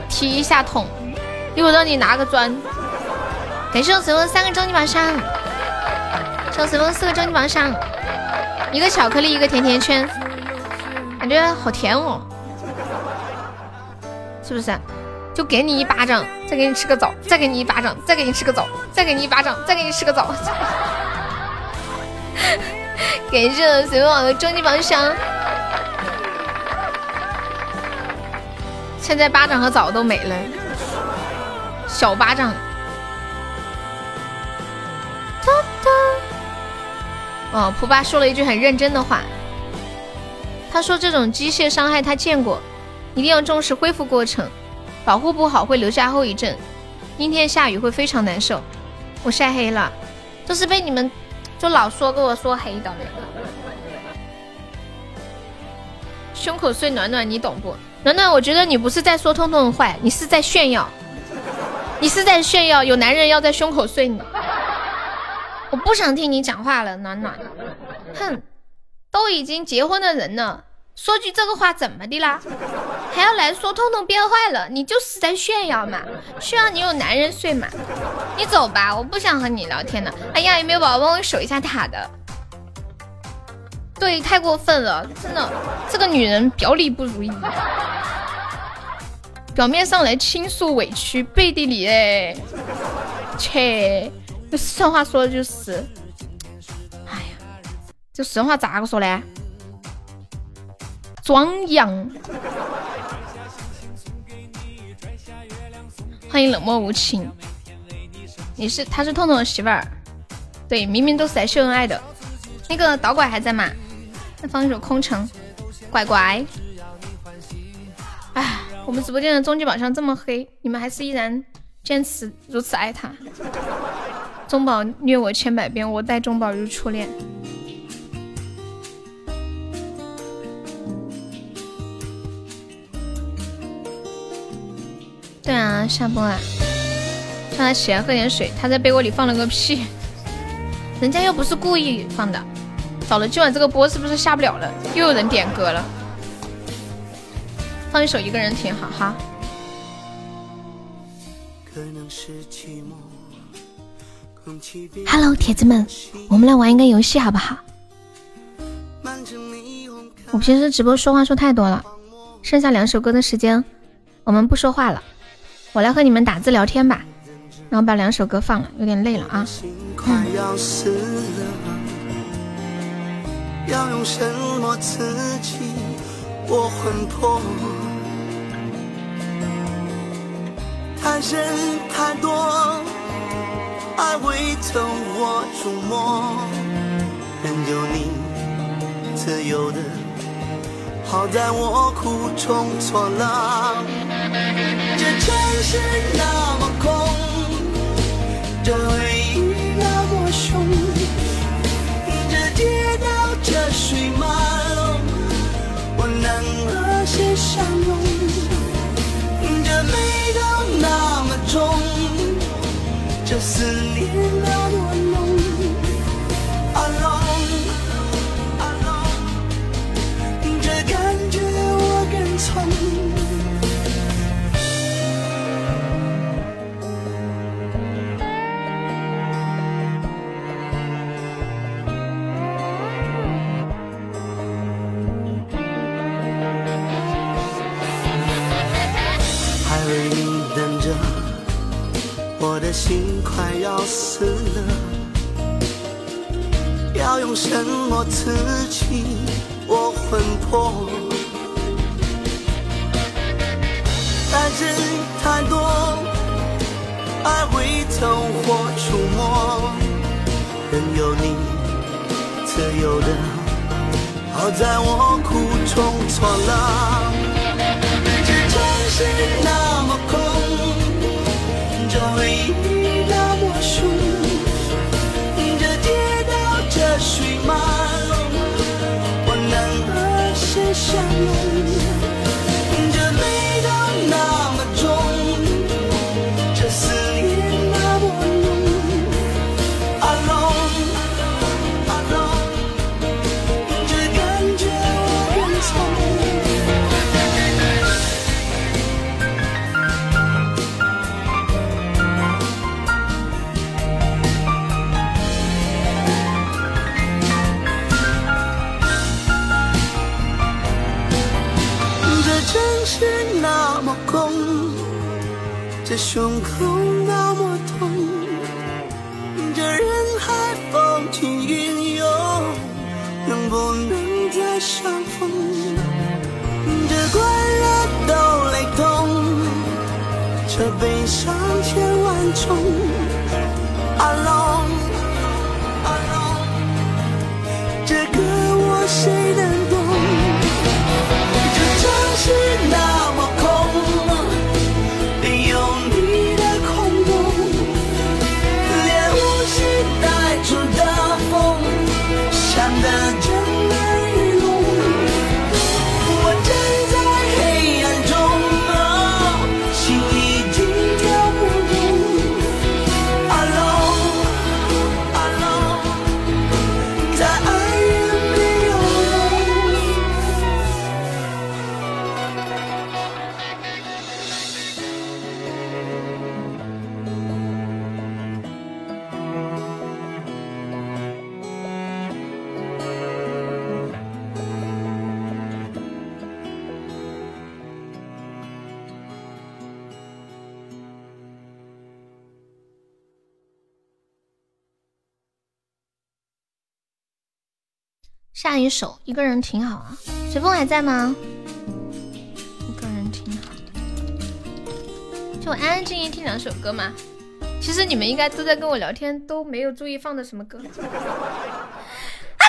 提一下桶，一会儿让你拿个砖。感谢我随风三个终极宝箱，谢我随风四个终极宝箱，一个巧克力，一个甜甜圈，感觉好甜哦，是不是？就给你一巴掌，再给你吃个枣，再给你一巴掌，再给你吃个枣，再给你一巴掌，再给你吃个枣。感谢随风的终极宝箱。现在巴掌和枣都没了，小巴掌。哦，蒲巴说了一句很认真的话，他说这种机械伤害他见过，一定要重视恢复过程，保护不好会留下后遗症，阴天下雨会非常难受。我晒黑了，都是被你们就老说跟我说黑的。胸口碎暖暖，你懂不？暖暖，我觉得你不是在说痛痛的坏，你是在炫耀，你是在炫耀有男人要在胸口睡你。我不想听你讲话了，暖暖。哼，都已经结婚的人了，说句这个话怎么的啦？还要来说痛痛变坏了？你就是在炫耀嘛？炫耀你有男人睡嘛？你走吧，我不想和你聊天了。哎呀，有没有宝宝帮我守一下塔的？对，太过分了，真的，这个女人表里不如一，表面上来倾诉委屈，背地里哎，切。四川话说的就是，哎呀，这四川话咋个说呢？装洋。欢迎冷漠无情。你是，她是痛痛的媳妇儿。对，明明都是来秀恩爱的。那个导拐还在吗？再放一首空城。乖乖。哎，我们直播间的终极宝箱这么黑，你们还是依然坚持如此爱他。中宝虐我千百遍，我待中宝如初恋。对啊，下播啊！让他起来喝点水。他在被窝里放了个屁，人家又不是故意放的。糟了，今晚这个播是不是下不了了？又有人点歌了。放一首一个人挺好哈。Hello，铁子们，我们来玩一个游戏好不好？我平时直播说话说太多了，剩下两首歌的时间，我们不说话了，我来和你们打字聊天吧，然后把两首歌放了，有点累了啊。要用什么刺激我魂魄？太深太多爱未曾我触摸，任由你自由的。好在我苦中作乐。这城市那么空，这回忆那么凶，街道车水马龙，我能和谁相拥？这味道那么重。这思念那么浓我的心快要死了，要用什么刺激我魂魄？爱人太多，爱会走火出魔，任由你自由的。好在我苦中作乐，这城市这回忆那么空，这回忆。水马龙，我能和谁相拥？胸口那么痛，下一首《一个人挺好》啊，随风还在吗？一个人挺好，就安安静静听两首歌嘛。其实你们应该都在跟我聊天，都没有注意放的什么歌。啊！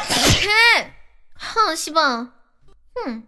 哼，西风，哼。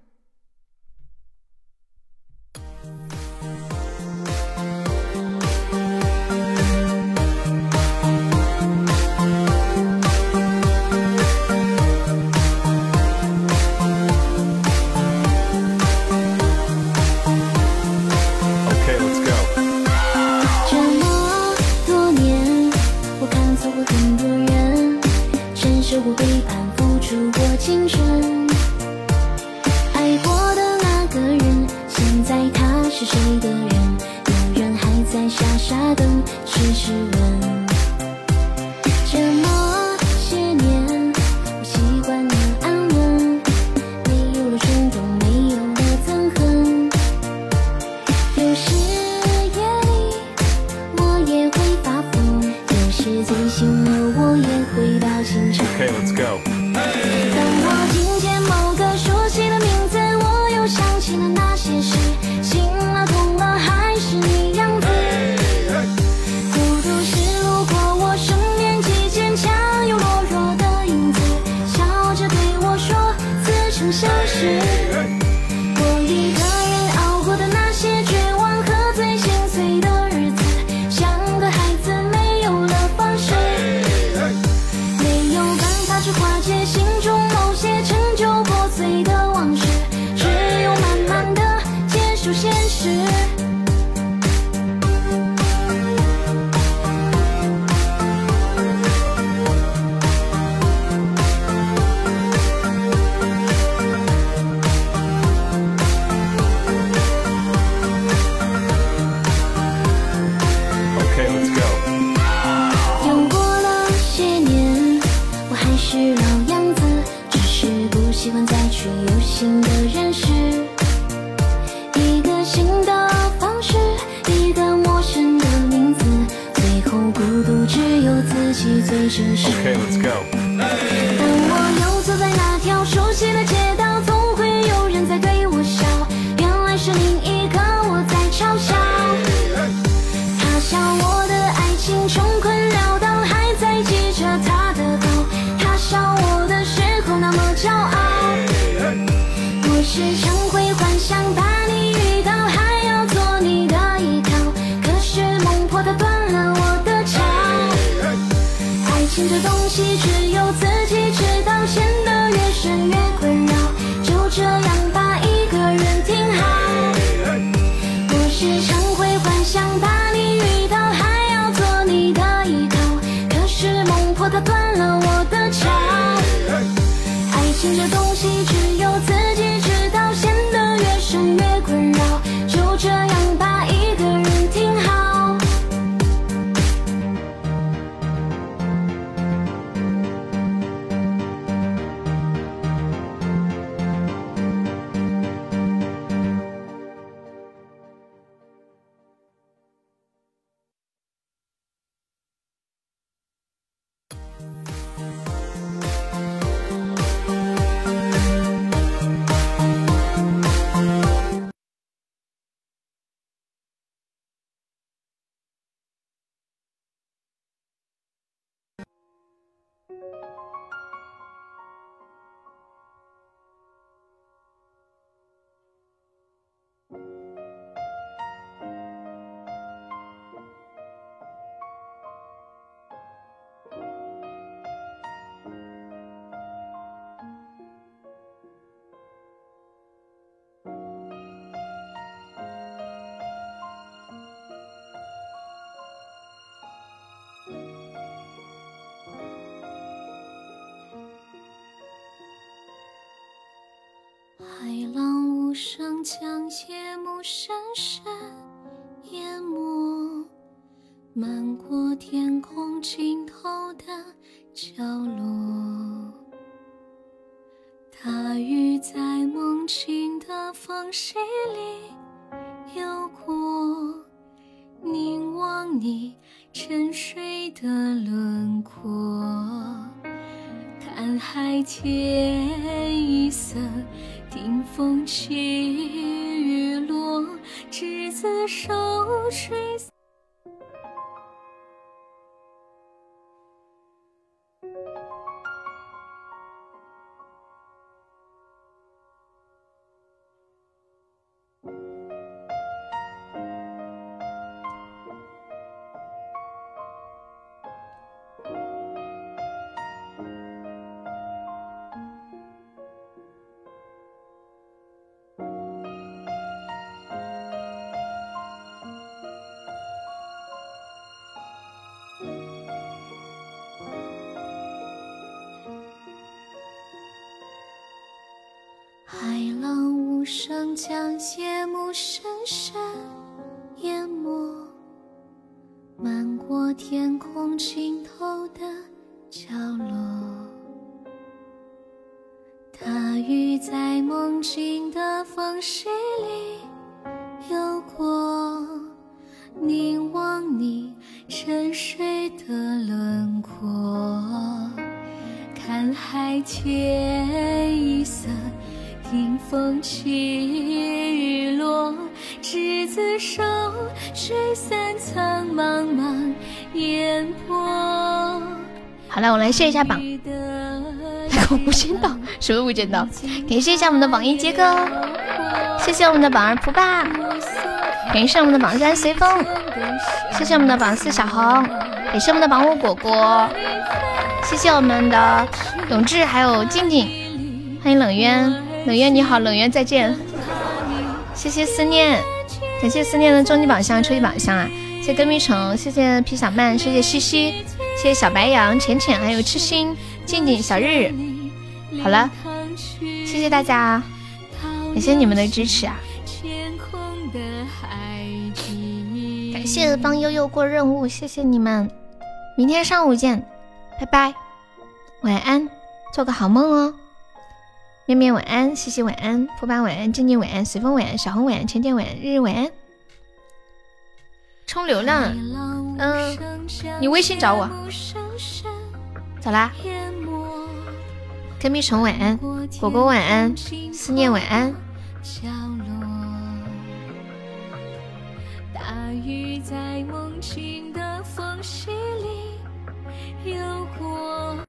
海浪无声将夜幕深深淹没，漫过天空尽头的角落。大雨在梦境的缝隙里游过，凝望你沉睡的轮廓。看海天，听将夜幕深深淹没，漫过天空尽头的角落。大雨在梦境的缝隙里游过，凝望你沉睡的轮廓。看海天，风起雨落，执子手，吹散苍茫茫烟波。好了，我来谢一下榜。来个无间道，什么无间道？感谢一下我们的榜一杰哥，谢谢我们的榜二蒲爸，感谢我们的榜三随风，谢谢我们的榜四小红，感谢我们的榜五果果，谢谢我们的永志还有静静，欢迎冷渊，冷月你好，冷月再见，谢谢思念，感谢思念的终极宝箱、初级宝箱啊，谢谢跟蜜橙，谢谢皮小曼，谢谢西西，谢谢小白羊、浅浅还有痴心。静静小日，好了，谢谢大家，感谢你们的支持啊！感谢帮悠悠过任务，谢谢你们，明天上午见，拜拜，晚安，做个好梦哦。面面晚安，西西晚安，蒲巴晚安，静静晚安，随风晚安，小红晚安，浅浅晚安，日日晚安。充流量，嗯，你微信找我，咋啦？跟蜜虫晚安，果果晚安，思念晚安。大雨在梦境的缝隙里游过。